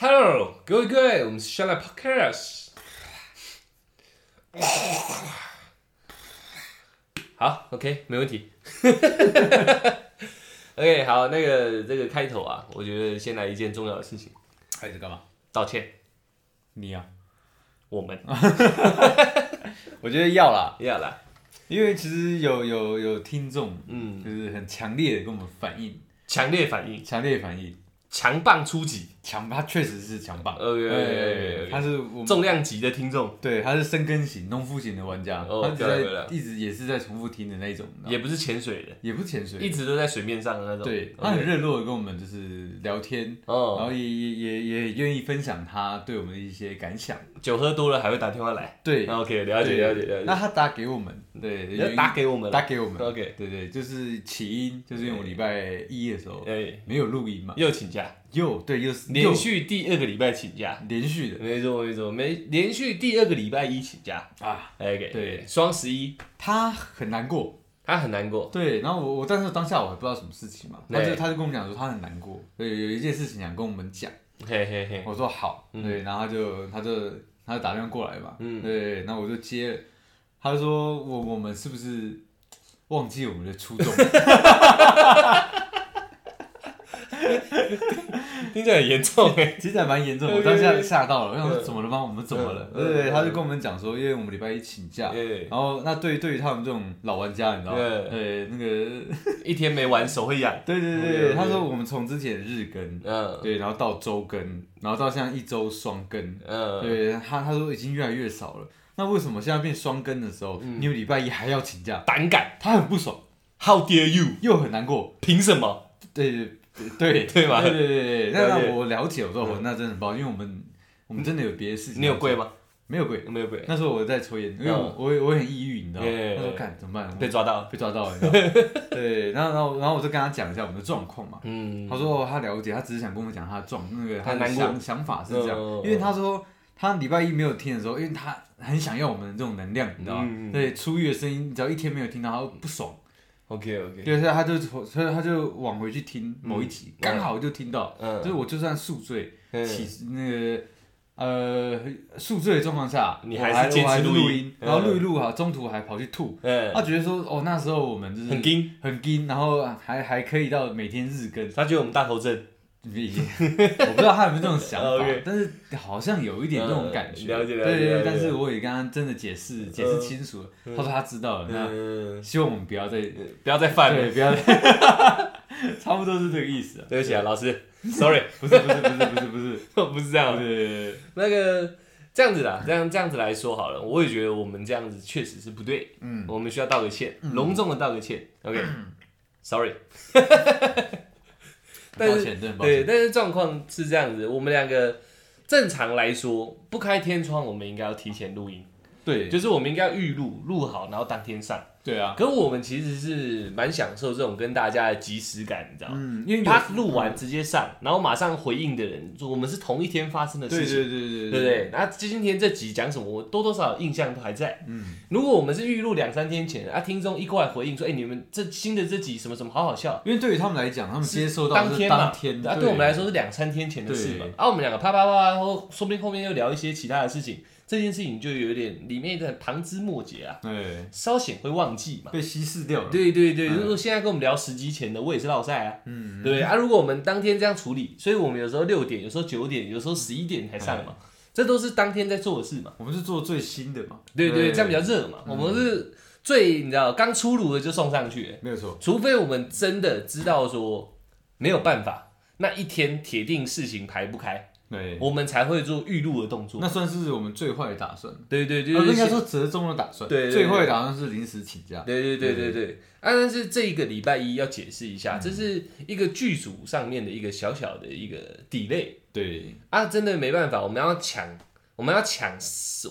Hello，各位各位，我们是 Up Podcast。好，OK，没问题。OK，好，那个这个开头啊，我觉得先来一件重要的事情，开始干嘛？道歉。你啊？我们 我觉得要啦，要啦，因为其实有有有听众，嗯，就是很强烈的跟我们反映，强烈反应，强烈反应，强棒出击，强，他确实是强棒。对他是重量级的听众，对，他是深耕型、农夫型的玩家，哦他一直在一直也是在重复听的那一种，也不是潜水的，也不潜水，一直都在水面上的那种。对，他很热络的跟我们就是聊天，然哦，后也也也也愿意分享他对我们的一些感想，酒喝多了还会打电话来。对，OK，了解了解了解。那他打给我们，对，要打给我们，打给我们。OK 对对，就是起因，就是因为我礼拜一的时候哎，没有录音嘛，又请假，又对又是连续第二个礼拜请假，连续的。没错没错，没连续第二个礼拜一请假。啊，OK，对。双十一。他很难过，他很难过，对，然后我我但是当下我还不知道什么事情嘛，他就他就跟我们讲说他很难过，对，有一件事情想跟我们讲，嘿嘿嘿，我说好，对，然后他就他就他就打电话过来嘛，嗯。对，然后我就接了，他说我我们是不是忘记我们的初衷？听起来很严重哎。其实还蛮严重，我当下吓到了，我想说怎么了吗？我们怎么了？嗯对他就跟我们讲说，因为我们礼拜一请假，哎，然后那对对于他们这种老玩家，你知道吗？对对，那个 一天没玩手会痒。对对嗯对，嗯他说我们从之前日更，嗯对，然后到周更，然后到现在一周双更，嗯，对他他说已经越来越少了。那为什么现在变双更的时候，嗯你有礼拜一还要请假？胆敢他很不爽，，How dare you？又很难过。凭什么？对对 对对吧对对对对，那那我了解，我说我那真的很抱歉，因为我们我们真的有别的事情。你有跪？吗？没有跪。没有跪，那时候我在抽烟，因为我我也我也很抑郁，你知道吗？对那时候看怎么办？被抓到。被抓到了？对，然后然后然后我就跟他讲一下我们的状况嘛。嗯，他说哦他了解，他只是想跟我讲他的状那个他的想想法是这样因为他说他礼拜一没有听的时候，因为他很想要我们的这种能量，你知道吗？对，出狱的声音，只要一天没有听到，他会不爽。OK OK，对，所以他就所以他就往回去听某一集，嗯刚好就听到，嗯就是我就算宿醉，嗯起那个呃宿醉的状况下，你还是坚持我还录音然后录一录哈，中途还跑去吐，嗯，他觉得说哦那时候我们就是很硬，很硬，然后还还可以到每天日更，他觉得我们大头症。我不知道他有没有这种想法 但是好像有一点这种感觉，嗯了解了解对对对，但是我也跟他真的解释解释清楚了，他说他知道了，希望我们不要再 不要再犯，了。不要，差不多是这个意思啊。对不起啊，老师，sorry，不是不是不是不是不是，不是这样。的。对那个这样子啦，这样这样子来说好了，我也觉得我们这样子确实是不对，嗯，我们需要道个歉，隆重的道个歉。OK，sorry。但是对，但是状况是这样子，我们两个正常来说不开天窗，我们应该要提前录音，对，就是我们应该要预录，录好，然后当天上。对啊，可我们其实是蛮享受这种跟大家的即时感，你知道吗？嗯，因为他录完直接上，然后马上回应的人，我们是同一天发生的事情，对对对对不对？那今天这集讲什么，我多多少少印象都还在。嗯，如果我们是预录两三天前，啊，听众一过来回应说，哎、你们这新的这集什么什么好好笑，因为对于他们来讲，他们接收到当天嘛，当天，啊，对我们来说是两三天前的事嘛。对。啊，我们两个啪啪啪，然后说不定后面又聊一些其他的事情，这件事情就有点里面的旁枝末节啊，对，稍显会忘记嘛。被稀释掉了。对对对，嗯如果现在跟我们聊十集前的，我也是落赛啊，嗯，对啊？如果我们当天这样处理，所以我们有时候六点，有时候九点，有时候十一点才上嘛，这都是当天在做的事嘛。我们是做最新的嘛。对对，这样比较热嘛。我们是最你知道刚出炉的就送上去，没有错。除非我们真的知道说没有办法，那一天铁定事情排不开，对，我们才会做预录的动作。那算是我们最坏的打算。对对对，应该说折中的打算。对最坏的打算是临时请假。对对对对对。啊，但是这一个礼拜一要解释一嗯下，这是一个剧组上面的一个小小的一个 delay 对，啊，真的没办法，我们要抢，我们要抢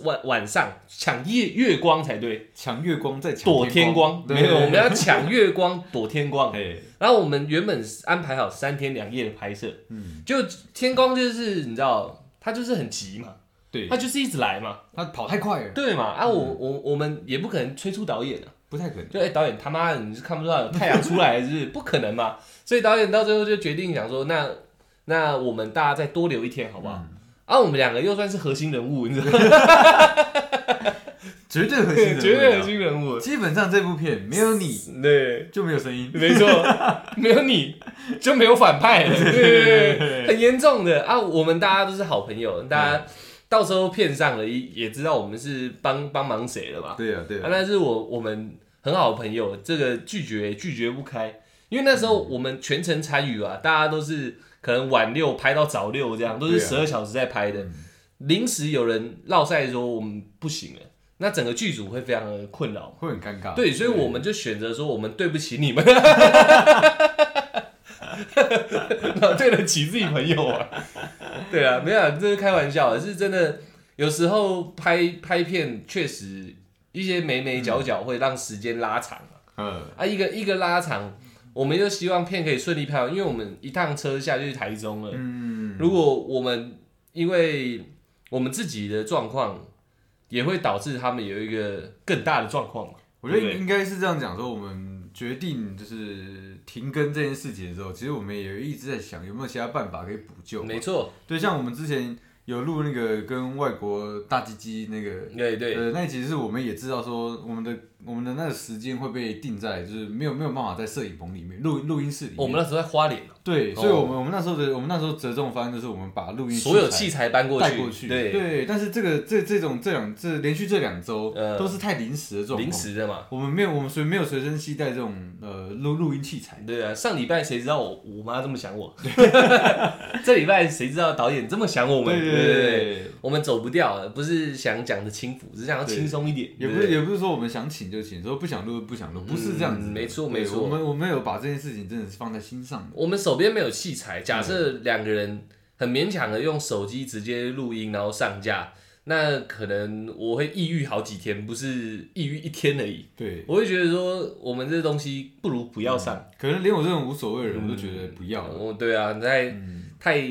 晚晚上抢夜月光才对，抢月光再抢躲天光，对没有，我们要抢月光 躲天光。哎，然后我们原本安排好三天两夜的拍摄，嗯，就天光就是你知道，他就是很急嘛，对。他，就是一直来嘛，他跑太快了，对嘛，啊我我我们也不可能催促导演啊，不太可能。就哎、导演他妈的你是看不到有太阳出来是不是？不可能嘛，所以导演到最后就决定想说，那那我们大家再多留一天好不好？嗯啊，我们两个又算是核心人物，你知道吗？绝对核心人物，绝对核心人物。基本上这部片没有你对，就没有声音。没错，没有你就没有反派了，对对对，很严重的啊！我们大家都是好朋友，大家到时候骗上了，也也知道我们是帮帮忙谁了嘛。对啊，对啊，啊，那是我我们很好的朋友，这个拒绝拒绝不开，因为那时候我们全程参与啊，大家都是可能晚六拍到早六这样，都是十二小时在拍的。临时有人落赛说我们不行了，那整个剧组会非常的困扰。会很尴尬。对，所以我们就选择说，我们对不起你们，哪 对得起自己朋友啊？对啊，没有啊，这是开玩笑的，是真的。有时候拍拍片确实一些眉眉角角会让时间拉长啊，嗯，啊一个一个拉长，我们就希望片可以顺利拍完，因为我们一趟车下去台中了。嗯，如果我们因为我们自己的状况，也会导致他们有一个更大的状况嘛。我觉得应该是这样讲，说我们决定就是停更这件事情的时候，其实我们也一直在想有没有其他办法可以补救。没错，对，像我们之前有录那个跟外国大鸡鸡那个，对对，呃，那其实是我们也知道说我们的我们的那个时间会被定在就是没有没有办法在摄影棚里面录录音室里面。我们那时候在花莲，对，哦所以我们我们那时候的我们那时候折中方案就是我们把录音所有器器材搬过去，带过去。对，对，但是这个这这种这两这连续这两周呃都是太临时的这种。临时的嘛。我们没有，我们随没有随身携带这种呃录录音器材。对啊，上礼拜谁知道我我妈这么想我？这礼拜谁知道导演这么想我们？对对对，对，我们走不掉，不是想讲的轻浮，只是想要对轻松一点。也不是也不是说我们想请就请，说不想录就不想录，不是这样子没错没错我们我们有把这件事情真的是放在心上。我们手边没有器材，假设两个人很勉强的用手机直接录音，然后上架，那可能我会抑郁好几天，不是抑郁一天而已。对，我会觉得说，我们这东西不如不要上。可能连我这种无所谓的人，我都觉得不要了。哦，对啊，太嗯，太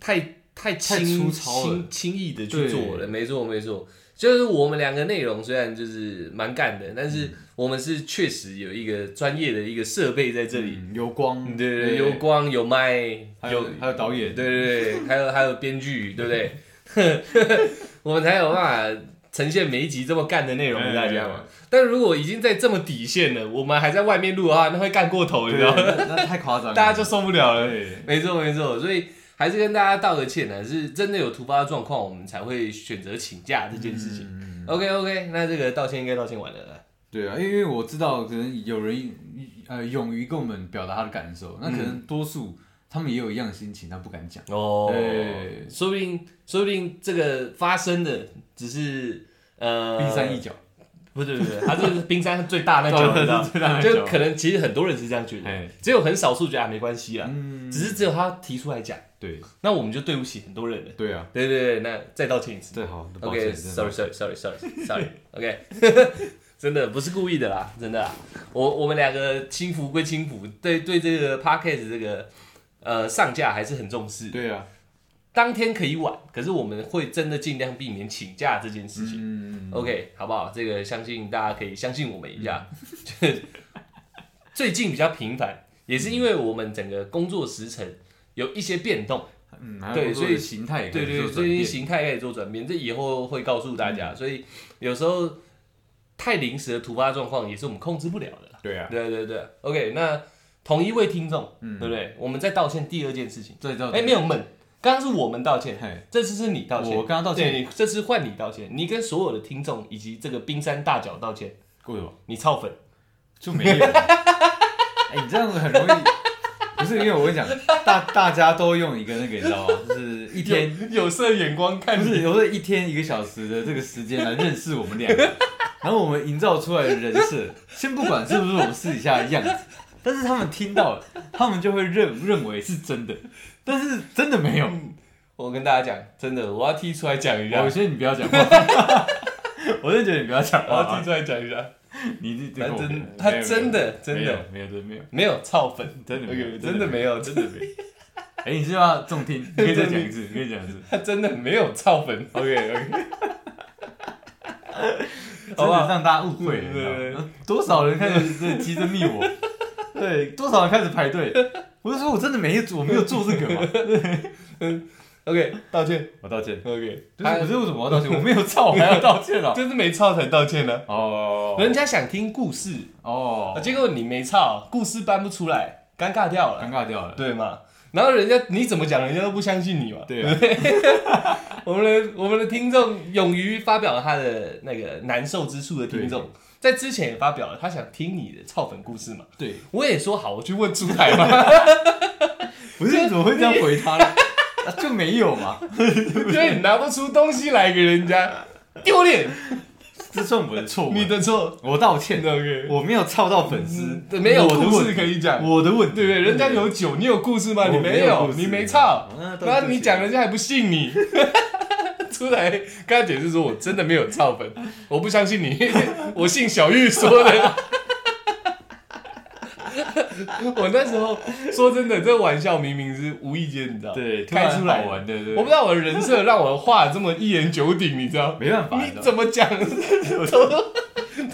太太太轻轻轻易的去做了，没错没错。就是我们两个内容虽然就是蛮干的，但嗯是我们是确实有一个专业的一个设备在这里，嗯有光，对对对，有光有麦，还有还有导演，对对对，还有还有编剧，对不对？我们才有办法呈现每一集这么干的内容给大家嘛。但如果已经在这么底线了，我们还在外面录的话，那会干过头，你知，道吗？那那太夸张了，大家就受不了了。对，没错没错，所以还是跟大家道个歉呢，是真的有突发状况，我们才会选择请假这件事情。嗯 OK OK，那这个道歉应该道歉完了啦。对啊，因为我知道可能有人呃勇于跟我们表达他的感受，那可能多数他们也有一样的心情，他不敢讲。哦对说不定说不定这个发生的只是呃冰山一角，不是不是，它这是冰山最大那角，你知道最大那吗？角就可能其实很多人是这样觉得，只有很少数觉得啊没关系啦，只是只有他提出来讲，对那我们就对不起很多人了。对啊，对对对，那再道歉一次。OK，sorry sorry sorry sorry sorry，OK，真的不是故意的啦，真的。我我们两个轻浮归轻浮，对对这个 podcast 这个呃上架还是很重视。对啊，当天可以晚，可是我们会真的尽量避免请假这件事情。嗯，OK，好不好？这个相信大家可以相信我们一下。就是最近比较频繁，也是因为我们整个工作时程有一些变动。嗯，对所以形态也对对，开始做最近转变形态开始做转变，这以后会告诉大家。所以有时候太临时的突发状况也是我们控制不了的啦。对啊，对对对，OK，那同一位听众，嗯对不对？我们再道歉第二件事情。对对哎，没有们，刚刚是我们道歉，嘿，这次是你道歉。我刚刚道歉，这次换你道歉，你跟所有的听众以及这个冰山大脚道歉，为什么你操粉。就没有？哎，你这样子很容易。不是因为我跟你讲，大大家都用一个那个，你知道吗？就是一天 有色眼光看不是，有时候一天一个小时的这个时间来认识我们两个，然后我们营造出来的人设，先不管是不是我们私底下的样子，但是他们听到了，他们就会认认为是真的，但是真的没有。我跟大家讲，真的，我要踢出来讲一下。我，觉得你不要讲话，我真的觉得你不要讲话。我要踢，出来讲一下。你这他真他真的真的。没有没有没有。没有操粉，真的没有。真的没有，真的没有，哎，你是要重听，你可以再讲一次，你可以讲一次。他真的没有操粉。OK OK，真的让大家误会了，对。多少人开始这急着密我，对，多少人开始排队，我就说我真的没有，我没有做这个嘛。OK，道歉。我道歉。OK，就是为什么要道歉？我没有操，我还要道歉啊？就是没操才道歉呢。哦人家想听故事，哦，结果你没操，故事搬不出来，尴尬掉了，尴尬掉了。对吗？然后人家你怎么讲，人家都不相信你嘛。对啊，我们的我们的听众勇于发表了他的那个难受之处的听众，在之前也发表了他想听你的操粉故事嘛。对，我也说好，我去问朱台嘛，不是你怎么会这样回他呢？啊就没有嘛，因为你拿不出东西来给人家，丢脸，这算我的错。你的错。我道歉，OK，我没有操到粉丝，嗯没有故事可以讲，我的问题，对不对？人家有酒，你有故事吗？你没有，你没操。那倒然后你讲人家还不信你，出来跟他解释说我真的没有造粉，我不相信你，我信小玉说的。我那时候说真的，这玩笑明明是无意间，你知道，对开出来玩的，对我不知道我的人设让我的话这么一言九鼎，你知道？没办法，你怎么讲 都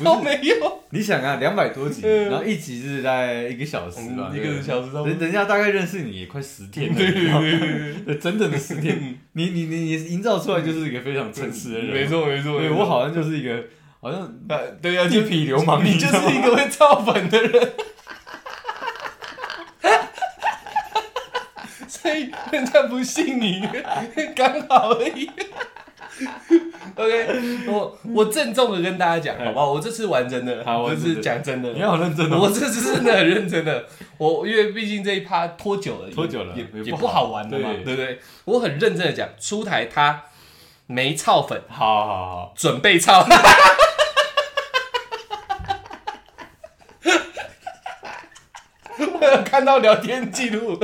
都没有，你想啊，两百多集，嗯。然后一集是大概一个小时吧，一个小时人人家大概认识你也快十天了，对对你知道吗？对对对。真正的十天，你你你你营造出来就是一个非常诚实的人，没，错没错，对我好像就是一个好像呃，对呀，地就痞流氓，你就是一个会造反的人，所以人家不信你，刚好而已。OK，我我郑重的跟大家讲，好不好？我这次玩真的，我这次好我知道讲真的你，好认真哦，我这次真的很认真的。我因为毕竟这一趴拖久了，拖久了也也也不不好好玩的嘛，对对不对？我很认真的讲，出台他没操粉，好好好，准备操。我有看到聊天记录，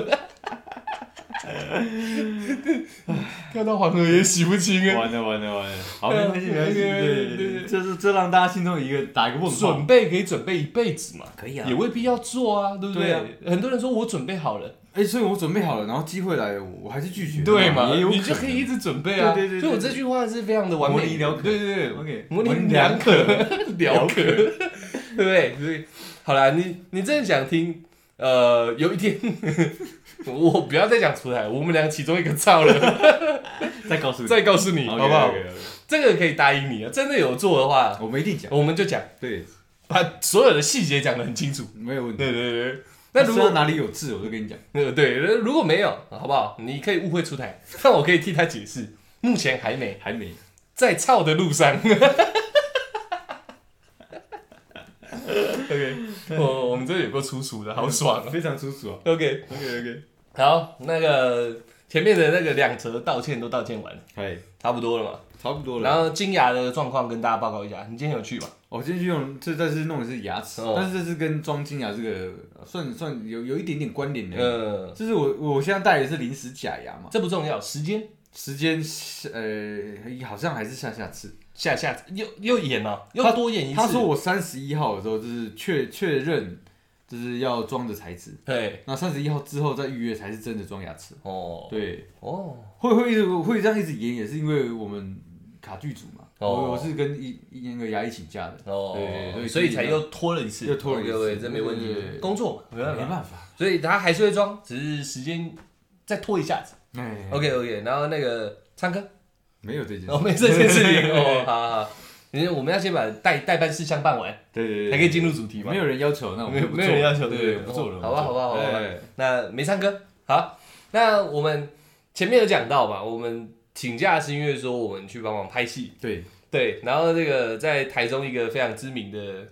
看到黄河也洗不清啊。完了完了完了，好没关系没关系，对对对对对对，就是这让大家心中一个打一个问号准，备可以准备一辈子嘛，可以啊也未必要做啊，对不对？啊很多人说我准备好了，哎，所以我准备好了，然后机会来了，我还是拒绝，对嘛？你就可以一直准备啊。对对对所以我这句话是非常的完美，模棱两可对对对，OK，模棱两可，了可，对不对？所以好了，你你真的想听？呃，有一天 我不要再讲出来，我们俩其中一个操了，再告诉你，再告诉你好不好？OK，OK，OK 这个可以答应你啊，真的有做的话，我们一定讲，我们就讲，对，把所有的细节讲得很清楚。没有问题。对对对，那如果哪里有字，我就跟你讲，呃对，如果没有，好不好？你可以误会出台，但我可以替他解释，目前还没还没。在操的路上。OK，我我们这有个粗俗的，好爽啊非常粗俗啊。！OK，OK OK，好，那个前面的那个两则道歉都道歉完了，哎，差不多了嘛。差不多了。然后金牙的状况跟大家报告一下，你今天有去吗？我今天去用这，这是弄的是牙齿，哦但是这是跟装金牙这个呃算算有有一点点关联的。呃，就是我我现在戴的是临时假牙嘛，这不重要，时间时间呃好像还是下下次。下下又又演了，又多演一次。他说我三十一号的时候就是确确认就是要装的材质，对，那三十一号之后再预约才是真的装牙齿。哦，对，哦，会会一直会这样一直延，也是因为我们卡剧组嘛，哦。我我是跟一一那个牙医请假的，哦，对对所以才又拖了一次，又拖了一次这没问题工作嘛没办法，没办法。所以他还是会装，只是时间再拖一下子。哎 OK OK，然后那个唱歌，没有这件事，哦，没这件事情。哦，好好好，因为我们要先把代代办事项办完，对对对，才可以进入主题嘛。没。有人要求，那我们就不做没有人要求对对不做了，好吧好吧好吧哎。那没唱歌，好，那我们前面有讲到嘛，我们请假是因为说我们去帮忙拍戏，对，对，然后这个在台中一个非常知名的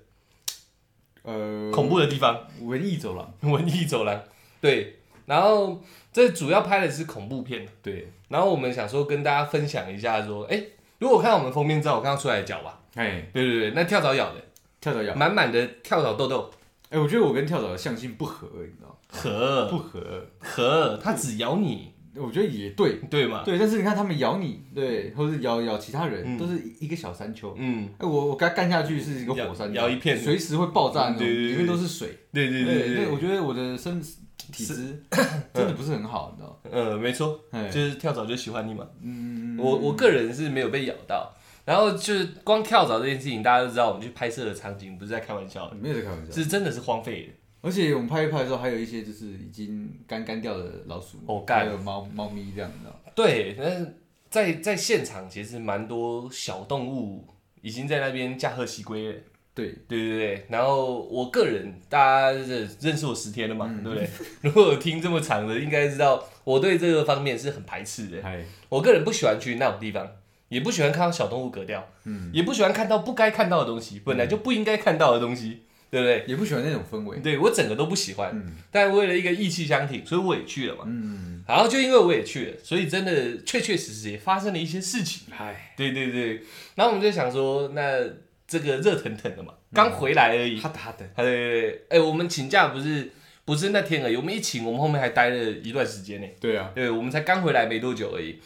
呃，恐怖的地方，文艺走廊，文艺走廊，对，然后这主要拍的是恐怖片，对，然后我们想说跟大家分享一下，说，哎，如果看到我们封面照，我刚刚出来的脚吧，哎，对对对，那跳蚤咬的，跳蚤咬，满满的跳蚤痘痘，哎，我觉得我跟跳蚤的相性不合，你知道吗？合。不合，合，它只咬你，我觉得也对，对吗？对，但是你看他们咬你，对，或者是咬咬其他人，嗯。都是一个小山丘。嗯，哎，我我刚干下去是一个火山，咬咬一片。随时会爆炸那种，里面都是水。对对对。对，我觉得我的身体质 真的不是很好，你知道吗？嗯，没错，哎就是跳蚤就喜欢你嘛。嗯，我我个人是没有被咬到，然后就是光跳蚤这件事情，大家都知道，我们去拍摄的场景不是在开玩笑的，没有在开玩笑。是真的是荒废的。而且我们拍一拍的时候，还有一些就是已经干干掉的老鼠，哦干还有猫猫咪这样，你知道？对，但是在在现场其实蛮多小动物已经在那边驾鹤西归了。对，对对对，然后我个人，大家认认识我十天了嘛，对不对？如果有听这么长的，应该知道我对这个方面是很排斥的。嗨，我个人不喜欢去那种地方，也不喜欢看到小动物格掉，嗯，也不喜欢看到不该看到的东西，本来就不应该看到的东西，对不对？也不喜欢那种氛围。对我整个都不喜欢，嗯但为了一个义气相挺，所以我也去了嘛。嗯，然后就因为我也去了，所以真的确确实实也发生了一些事情。嗨，对对对，然后我们就想说，那这个热腾腾的嘛，刚回来而已。哈的哈的，对对对，哎、我们请假不是不是那天而已，我们一请，我们后面还待了一段时间呢。对啊，对，我们才刚回来没多久而已。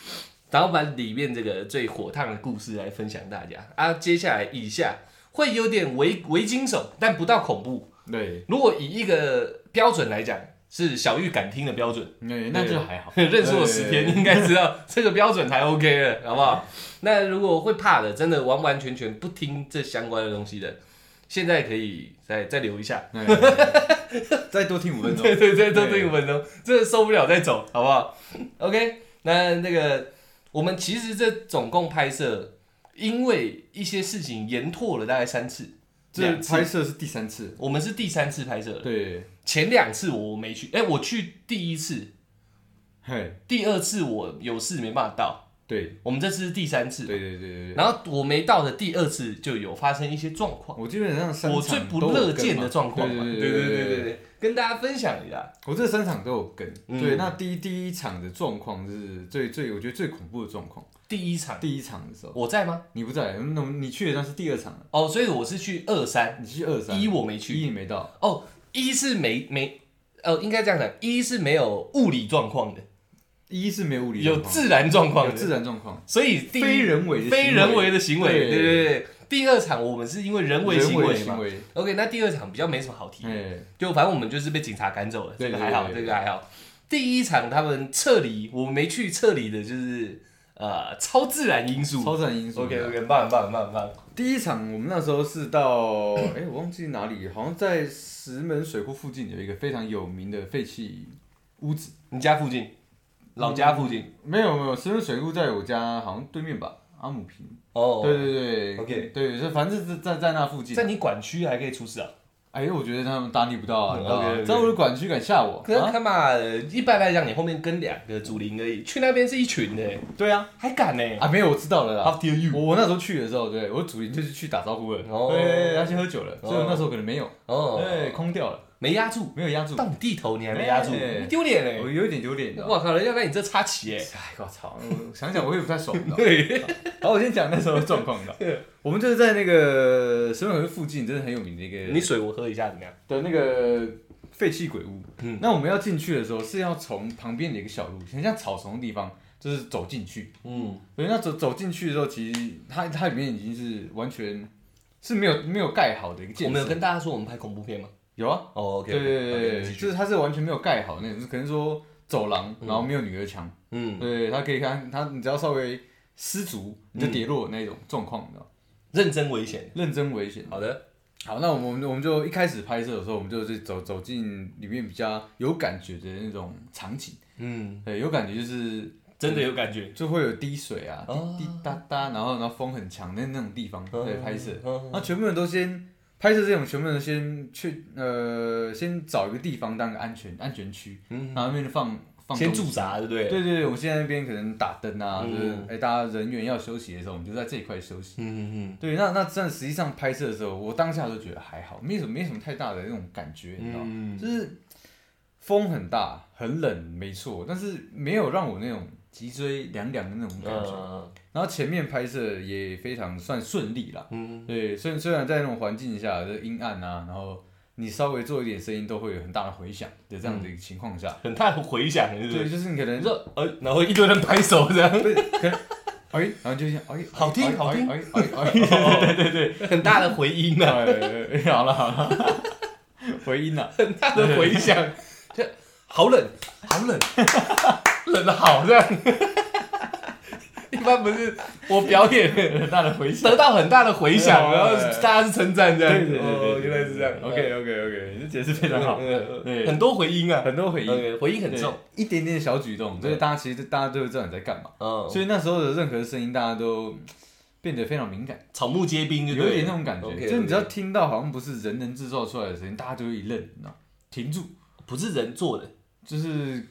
然后把里面这个最火烫的故事来分享大家啊。接下来以下会有点微微惊悚，但不到恐怖。对，如果以一个标准来讲，是小玉敢听的标准。那那就还好。认识我十天，应该知道这个标准才 OK 了，好不好？那如果会怕的，真的完完全全不听这相关的东西的，现在可以再再留一下，哎 再多听五分钟。对对对，多听五分钟，真的受不了再走，好不好？OK，那那个我们其实这总共拍摄，因为一些事情延拓了大概三次，这拍摄是第三次。我们是第三次拍摄了，对，前两次我没去，哎、我去第一次，嘿，第二次我有事没办法到，对，我们这次是第三次，对对对对对。然后我没到的第二次就有发生一些状况，我基本上三我最不乐见的状况嘛，对对对对对跟大家分享一下。我这三场都有跟。嗯。对，那第一第一场的状况是最最我觉得最恐怖的状况。第一场。第一场的时候。我在吗？你不在，那你去的那是第二场，哦，所以我是去二三，你去二三。一我没去，一你没到，哦，一是没没，呃，应该这样讲，一是没有物理状况的，一是没有物理有况。自然状况自然状况，所以第一非人为的非人为的行为，对对对对。第二场我们是因为人为行人为嘛行为，，OK，那第二场比较没什么好提的，哎，就反正我们就是被警察赶走了，这对个还好，对对这个还好。第一场他们撤离，我没去撤离的就是呃超自然因素。超自然因素。OK OK，棒很棒很棒很棒。第一场我们那时候是到，哎、我忘记哪里，好像在石门水库附近有一个非常有名的废弃屋子。你家附近，老家附近。没有没有，石门水库在我家好像对面吧，阿姆平。哦，对对对 OK 对，就反正是在在那附近。在你管区还可以出事啊？哎，我觉得他们搭理不到啊，嗯你知道吗？样我的管区敢吓我？可是啊他妈的，一般来讲，你后面跟两个主灵而已，去那边是一群的，对啊，还敢呢？啊没有，我知道了啦。dare you？我我那时候去的时候，对我主林就是去打招呼了，哦。对，他去喝酒了，哦所以那时候可能没有，哦，对，空掉了，没压住，没有压住，到你地头你还没压住，哎你丢脸嘞！我有一点丢脸，你知道吗？我靠，人家让你这插旗哎。哎，我操！我想想我也不太爽？对，好，我先讲那时候的状况，我们就是在那个石门河附近，真的很有名的一个你水我喝一下怎么样？的那个废弃鬼屋。嗯那我们要进去的时候是要从旁边的一个小路，很像草丛的地方，就是走进去。嗯，对，那走走进去的时候，其实它它里面已经是完全是没有没有盖好的一个建设。我们有跟大家说我们拍恐怖片吗？有啊，哦，OK，对对对就是它是完全没有盖好那种，可能说走廊，然后没有女儿墙。嗯，对，它可以看它，你只要稍微失足你就跌落那种状况，你知道吗？认真危险。认真危险。好的，好，那我们我们就一开始拍摄的时候，我们就是走走进里面比较有感觉的那种场景。嗯，对，有感觉就是真的有感觉。就会有滴水啊，哦滴滴答答，然后然后风很强的那种地方对拍摄。嗯那全部人都先拍摄这种，全部都先去呃先找一个地方当个安全安全区，嗯，然后那边放放先驻扎，对不对？对对对，我们现在那边可能打灯啊，嗯就是哎、大家人员要休息的时候，我们就在这一块休息。嗯嗯对，那那真的实际上拍摄的时候，我当下都觉得还好，没什么没什么太大的那种感觉，你知道吗？嗯，就是风很大，很冷，没错，但是没有让我那种脊椎凉凉的那种感觉。嗯然后前面拍摄也非常算顺利啦。嗯，对，虽虽然在那种环境下，就阴暗啊，然后你稍微做一点声音都会有很大的回响的这样的一个情况下，很大的回响，对不对，对？就是你可能你说，呃，然后一堆人拍手这样，对，可能哎，然后就像 哎，好听哎好听。哎哎哎，对对对对，很大的回音啊，哎，好了好了，回音了，很大的回响，就好冷，好冷，冷的好这样，一般不是我表演很大的回响。得到很大的回响，哦然后大家是称赞这样。对对对对哦，原来是这样。OK OK OK，你这解释非常好，很多回音啊，很多回应，OK，回音很重。，一点点小举动，所以大家其实大家都会知道你在干嘛。嗯，所以那时候的任何声音，大家都嗯变得非常敏感，草木皆兵，有一点那种感觉。就你只要听到好像不是人能制造出来的声音，大家就会一愣，你知道，停住，不是人做的，就是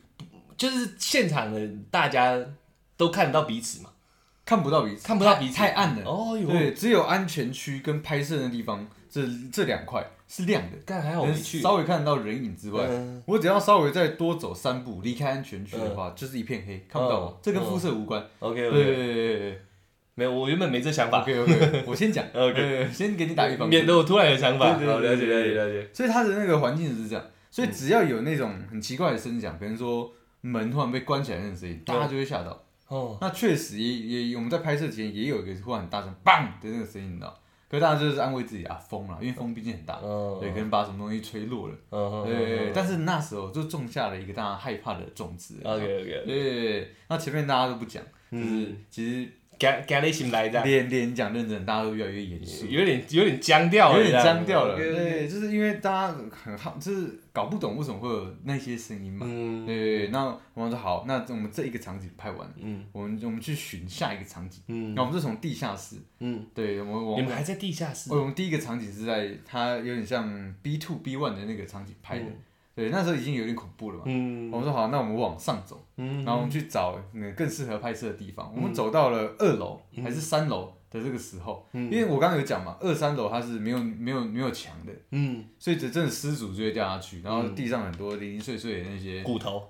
就是现场的大家都看得到彼此嘛。看不到彼此，看不到彼此太太暗了。哦哟，对，只有安全区跟拍摄的地方，这这两块是亮的，但还好我没去。稍微看得到人影之外，嗯我只要稍微再多走三步，离开安全区的话，就是一片黑，看不到我嗯。这跟肤色无关。，OK 对 OK，对对对对没有，我原本没这想法，，OK OK，我先讲 OK 对先给你打预防针。免得我突然有想法。对对对好，了解了解了解。所以它的那个环境是这样，所以只要有那种很奇怪的声响，比如说门突然被关起来那种声音，大家就会吓到。哦，那确实也也我们在拍摄前也有一个突然很大声“砰”的那个声音，你知道？可是大家就是安慰自己啊，风了，因为风毕竟很大，嗯，对，可能把什么东西吹落了。嗯，对，但是那时候就种下了一个大家害怕的种子。OK OK，对，那前面大家都不讲，就是嗯其实加加类型来的，连连讲认真，大家都越来越严肃，有点有点僵掉了，有点僵掉了。对，就是因为大家很好，就是搞不懂为什么会有那些声音嘛。嗯对，那我们说好，那我们这一个场景拍完，嗯我们我们去寻下一个场景。嗯那我们就从地下室，嗯，对，我们我们还在地下室？我们第一个场景是在它有点像 B two B one 的那个场景拍的。对，那时候已经有点恐怖了嘛。嗯。我们说好，那我们往上走，嗯。然后我们去找那更适合拍摄的地方。我们走到了二楼嗯。还是三楼的这个时候，因为我刚刚有讲嘛，二三楼它是没有没有没有墙的，嗯，所以这真的失主就会掉下去，然后地上很多零零碎碎的那些。骨头，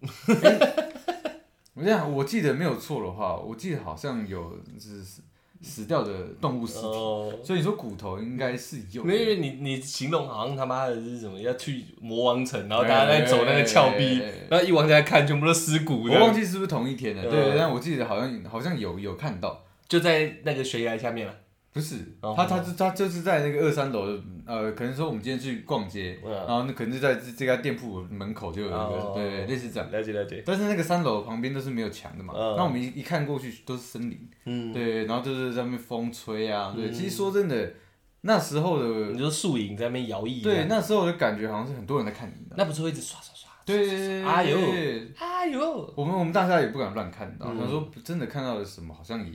我这样我记得没有错的话，我记得好像有就是死死掉的动物尸体，哦。所以你说骨头应该是有的。没有，因为你你形容好像他妈的是什么要去魔王城，然后大家在走那个峭壁哎哎哎哎，然后一往下看，全部都尸骨，我忘记是不是同一天了，嗯对，但我记得好像好像有有看到，就在那个悬崖下面了。不是，哦。他他他就是在那个二三楼的，呃，可能说我们今天去逛街，嗯然后那可能就在这这家店铺门口就有一个，哦对，类似这样。了解了解，但是那个三楼旁边都是没有墙的嘛，嗯。那我们一一看过去都是森林，嗯，对，然后就是在那边风吹啊，对，其实说真的，那时候的你说树影在那边摇曳，对，，那时候的感觉好像是很多人在看你，那不是会一直刷刷刷？对，哎呦对哎呦，我们我们大家也不敢乱看，然后嗯。想说真的看到了什么，好像也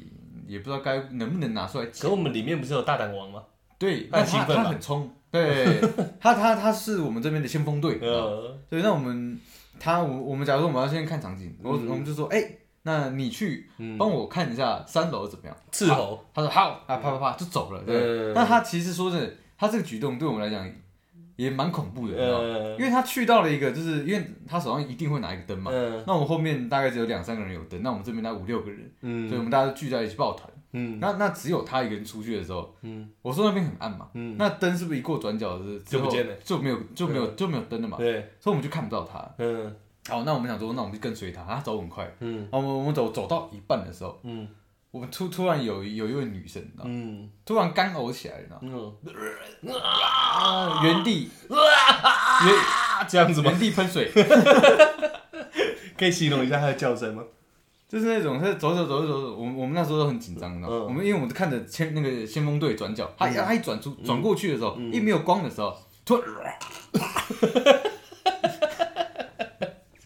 也不知道该能不能拿出来讲。可我们里面不是有大胆王吗？对，他那他他很冲，对 他他他是我们这边的先锋队，呃，对，那我们他我我们假如说我们要先看场景，我嗯。我们就说，哎，那你去嗯。帮我看一下三楼怎么样？伺候，他说好，啊，啪啪啪就走了。对，嗯那他其实说是，他这个举动对我们来讲也蛮恐怖的，你知道吗？呃因为他去到了一个，就是因为他手上一定会拿一个灯嘛。嗯那我们后面大概只有两三个人有灯，那我们这边大概五六个人，所以我嗯们大家都聚在一起抱团。嗯。那那只有他一个人出去的时候，嗯。我说那边很暗嘛，嗯，那灯是不是一过转角的之后就不见了。就没有就没有就没有灯了嘛，对，所以我们就看不到他。嗯。好，那我们想说，那我们就跟随他，他走很快。嗯。然后我们我们走走到一半的时候，嗯我们突突然有有一位女生，你知道吗？嗯。突然干呕起来，你知道吗？嗯，啊，原地原啊，这样子吗？原地喷水，可以形容一下她的叫声吗？就是那种，他走走走走走，我们我们那时候都很紧张，你知道吗？嗯。我们因为我们看着先那个先锋队转角，他一他一转出转过去的时候，嗯。一没有光的时候，突然，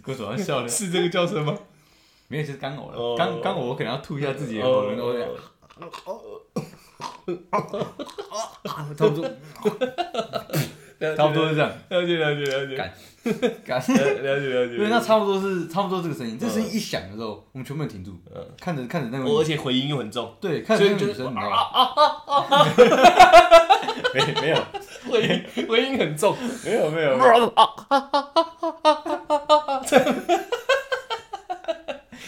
给 我手上笑了，是这个叫声吗？没有就是干呕哦了，干干呕我可能要吐一下自己的喉咙，我这样差不多。差不多是这样，了解了解了解，干。干。了了解了解。对，那差不多是差不多这个声音，这声音一响的时候，我们全部人停住，嗯。看着看着那个而个，且回音又很重，对，看着那个女生，你知道吗？没没有。回音回音很重。没有没有，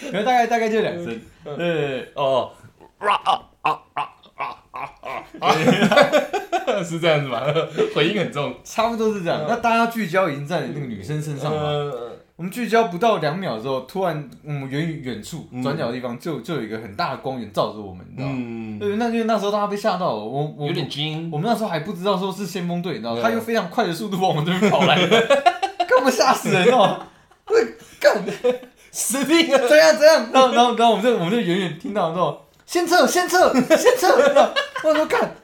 可能大概大概就两声，对，哦，啊啊啊啊啊啊 是这样子吧？回音很重。差不多是这样。那大家聚焦已经在那个女生身上嘛，呃我们聚焦不到两秒之后，突然我们远远处嗯转角的地方就就有一个很大的光源照着我们，你知道吗？嗯，对，那因为那时候大家被吓到了，我我有点惊。我们那时候还不知道说是先锋队，你知道他用非常快的速度往我们这边跑来，干嘛吓死人哦！干，死定了，怎样怎样？然后然后然后我们就我们就远远听到之后，先撤先撤先撤，我说看，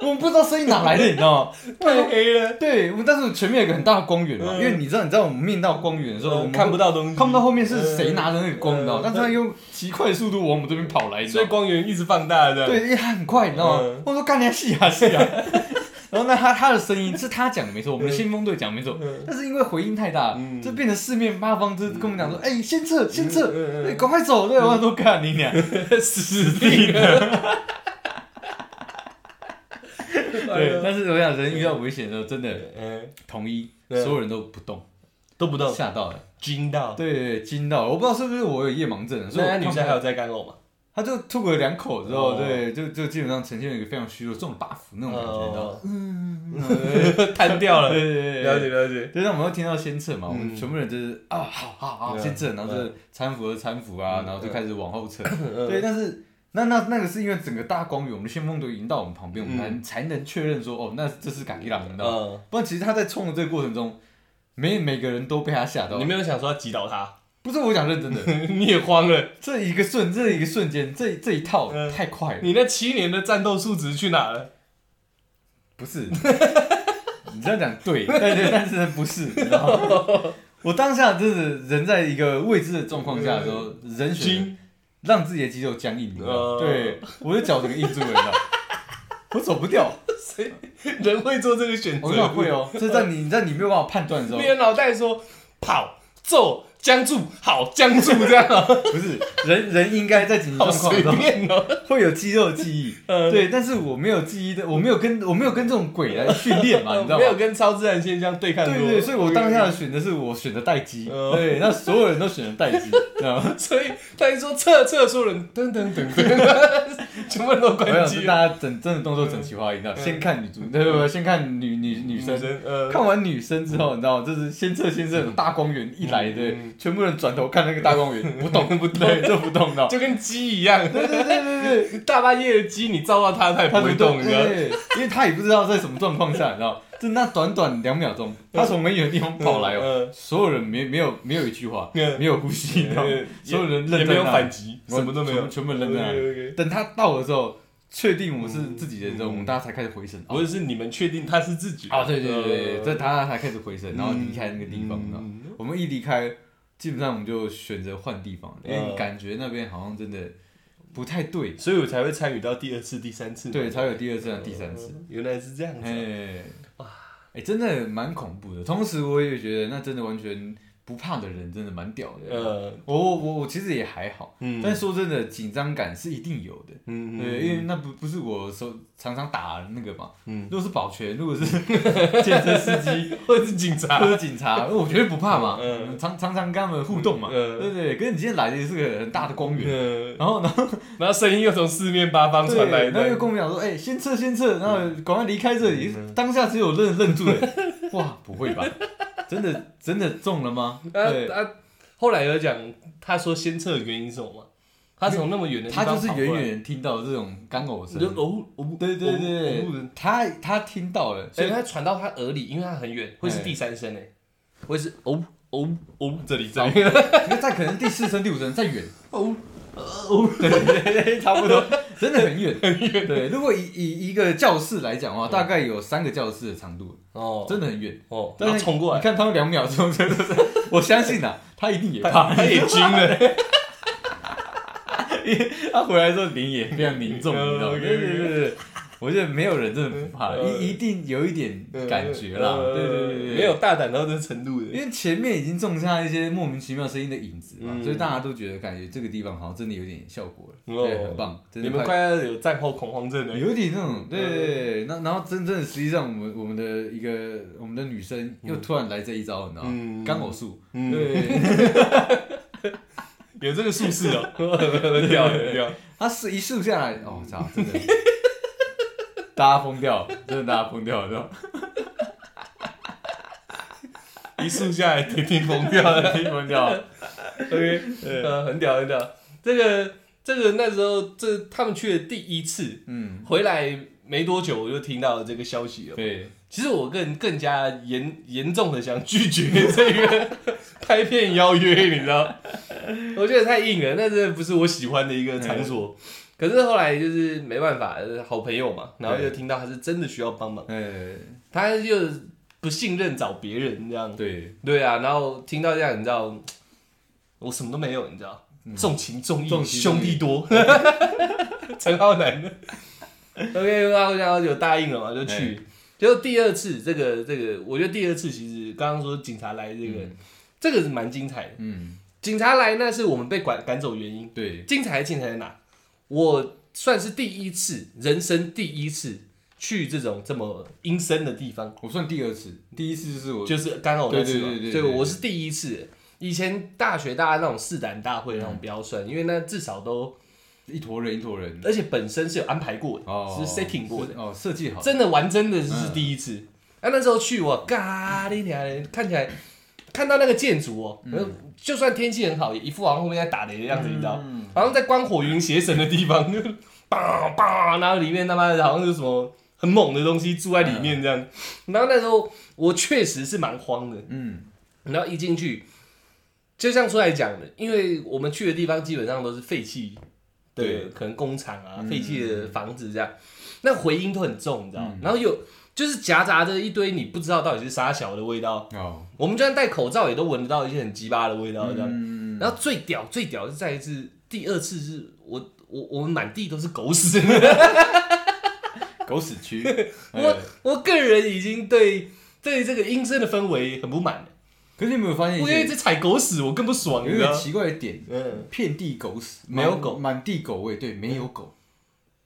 我们不知道声音哪来的，你知道吗？太黑了，对，我们但是前面有个很大的光源嘛，嗯因为你知道你知道我们面到光源的时候，我们看不到东西，看不到后面是谁拿着那个光，你知道？但是他用极快的速度往我们这边跑来，所以？光源一直放大的，对，因为他很快，你知道吗嗯？我说干你戏啊戏啊！然后那他他的声音是他讲的没错，我们的先锋队讲没错，嗯，但是因为回音太大嗯，就变成四面八方，就跟我们讲说，哎，先撤先撤，赶快走！对，我都干你俩！死定了，对，但是我想人遇到危险的时候，真的嗯，统一，所有人都不动，都不动，吓到了，惊到，对对对，惊到了，我不知道是不是我有夜盲症，所以女生还有在干呕吗？他就吐个两口之后，哦。对，就就基本上呈现了一个非常虚弱、中 buff 那种感觉，你知道吗？嗯，瘫掉了，对对对了对。解了解，对，那我们会听到先撤嘛，我们嗯全部人就是啊，好好好，嗯先撤，然后就是搀扶的搀扶啊，嗯然后就开始往后撤。嗯。对，但是那那那个是因为整个大光源，我们的先锋队已经到我们旁边，我们嗯。才才能确认说，哦，那这是嘎伊朗，你知道吗？嗯，不然其实他在冲的这个过程中，每每个人都被他吓到。你。没有想说要击倒他，不是我讲认真的，你也慌了，这一个瞬，这一个瞬间，这这一套嗯太快了。你那七年的战斗数值去哪了？不是，你这样讲对，但是但是不是，你知道吗？我当下就是人在一个未知的状况下的时候，人选惊，让自己的肌肉僵硬，你知道吗？哦对，我的脚整个硬住了，你知道吗？我走不掉，谁人会做这个选择？我想会哦，这在你在你没有办法判断的时候你，的脑袋说跑、揍、僵住，好僵住这样。哦，不是人人应该在紧急状况的时候便哦。会有肌肉记忆，嗯。对，但是我没有记忆的，我没有跟我没有跟这种鬼来训练嘛，你知道吗？没有跟超自然现象对抗过。对对对，所以我当下的选择是我选的待机，嗯对，那所有人都选了待机，知道吗？所以他一说撤撤，所有人噔噔噔噔，全部人都我关机大家整真的动作整齐划一，你知道，先看女主，对不对？先看女女女生，呃，看完女生之后，你知道吗，就是先撤先撤，大光源一来，对嗯，全部人转头看那个大光源，不动不动。对，就不动，的。就跟鸡一样。对对对对对，大半夜的鸡，你照到它，它也不会动，你知道？对，因为它也不知道在什么状况下，你知道，就那短短两秒钟，它从很远的地方跑来哦，嗯，所有人没没有没有一句话，嗯。没有呼吸，你知道所有人也没有反击，什么都没有，全部全部愣在那里。等它到的时候，确定我们是自己人之后，嗯我们大家才开始回神。不是是你们确定他是自己啊，对对对对，呃这他才开始回神，然后离开那个地方，我们一离开，基本上我们就选择换地方，因为嗯感觉那边好像真的不太对，所以我才会参与到第二次、第三次。对，才有第二次和第三次。嗯，原来是这样子。哎，哇，哎，真的蛮恐怖的。同时，我也觉得那真的完全不怕的人，真的蛮屌的。呃，我我我我其实也还好，嗯但是说真的，紧张感是一定有的。嗯对，因为那不不是我手常常打那个嘛。嗯，如果是保全，如果是 健身司机 或者是警察或，者警察，我绝对不怕嘛。嗯常常常跟他们互动嘛。嗯对对，可是你今天来的是个很大的公园，嗯，然后呢，然后声音又从四面八方传来对，然后又的，跟我们讲说，哎，先撤先撤，然后赶快离开这里嗯。当下只有愣愣住了，哇，不会吧？真的真的中了吗？对，啊啊！后来有讲，他说先测的原因是什么吗？他从那么远的地他方就是远跑过来，远听到这种干呕声。你就，哦哦，对对对哦哦，他他听到了，所以所以他传到他耳里，因为他很远，会是第三声诶，会是哦哦哦，这里这里，那再 可能第四声、第五声再远，哦 哦，对对对，差不多，真的很远，很远。对，如果以以一个教室来讲的话，大概有三个教室的长度，哦。真的很远。哦，但冲过来，你看他们两秒钟，真的是，我相信呐，他一定也怕，他也惊了，他回来之后脸也非常凝重，你知道吗？嗯对对对对，我觉得没有人真的不怕，嗯一一定有一点感觉啦。嗯对对对对，没有大胆到这程度的，因为前面已经种下一些莫名其妙声音的影子嘛，嗯所以大家都觉得感觉这个地方好像真的有点效果了，哦对，很棒，你们快要有战后恐慌症了，有点那种，对对嗯。对，那然后真正的实际上我们我们的一个我们的女生又突然来这一招，你知道吗？嗯。干呕术，嗯。对，有这个术士哦，很屌很屌，她是一竖下来，哦操，真的，大家疯掉，真的大家疯掉，知道吗？一竖下来天天疯掉了。疯掉，OK，呃，很屌很屌。这个这个那时候这他们去的第一次，嗯，回来没多久我就听到这个消息了。对，其实我更更加严严重的想拒绝这个 拍片邀约，你知道？我觉得太硬了，那真的不是我喜欢的一个场所。可是后来就是没办法，呃好朋友嘛，然后又听到他是真的需要帮忙，哎，他就不信任找别人这样。对，对啊，然后听到这样，你知道，我什么都没有，你知道，重情重义，兄弟多，陈浩南。的。OK，然后然后就答应了嘛，就去。结果第二次，这个这个，我觉得第二次其实刚刚说警察来这个，这个是蛮精彩的。嗯，警察来那是我们被赶赶走原因，对，精彩的精彩在哪？我算是第一次，人生第一次去这种这么阴森的地方。我算第二次，第一次就是我，就是刚好我那次嘛，对对对对对我是第一次。以前大学大家那种试胆大会那种不要算，因为那至少都，一坨人一坨人，而且本身是有安排过的，哦，是 setting 过的，哦，设计好，真的玩真的是第一次。啊，那时候去我咖喱娘看起来看到那个建筑哦，嗯。就算天气很好，也一副好像后面在打雷的样子，你知道，嗯好像在观火云邪神的地方，就 叭叭，然后里面他妈的好像是什么很猛的东西住在里面这样。然后那时候我确实是蛮慌的，嗯，然后一进去，就像出来讲的，因为我们去的地方基本上都是废弃的对，可能工厂啊、嗯。废弃的房子这样，那回音都很重，你知道？嗯。然后有就是夹杂着一堆你不知道到底是啥小的味道，哦，我们就算戴口罩也都闻得到一些很鸡巴的味道这样。嗯，然后最屌最屌是再一次，第二次是我我我们满地都是狗屎，狗屎区，我哎。我个人已经对对这个阴森的氛围很不满。了。可是你有没有发现我因为这踩狗屎，我更不爽？有一个奇怪的点，嗯，遍地狗屎，没有狗。满地狗味，对，没有狗，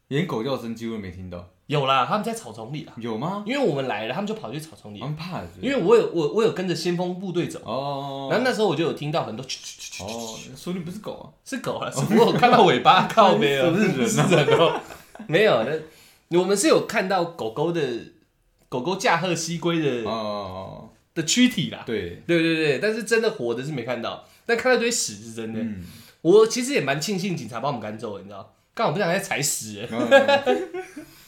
连狗叫声几乎都没听到，有啦，他们在草丛里啦，有吗？因为我们来了，他们就跑去草丛里。他，们怕的，因为我有我我有跟着先锋部队走，哦，然后那时候我就有听到很多啾啾啾啾啾哦，说不定不是狗啊，是狗啊，是我有看到尾巴靠背了，是不是人啊。是人哦，没有，那我们是有看到狗狗的狗狗驾鹤西归的哦，的躯体啦，对，对对对，但是真的活的是没看到，但看到一堆屎是真的。嗯，我其实也蛮庆幸警察把我们赶走了，你知道，刚好不想再踩屎了。嗯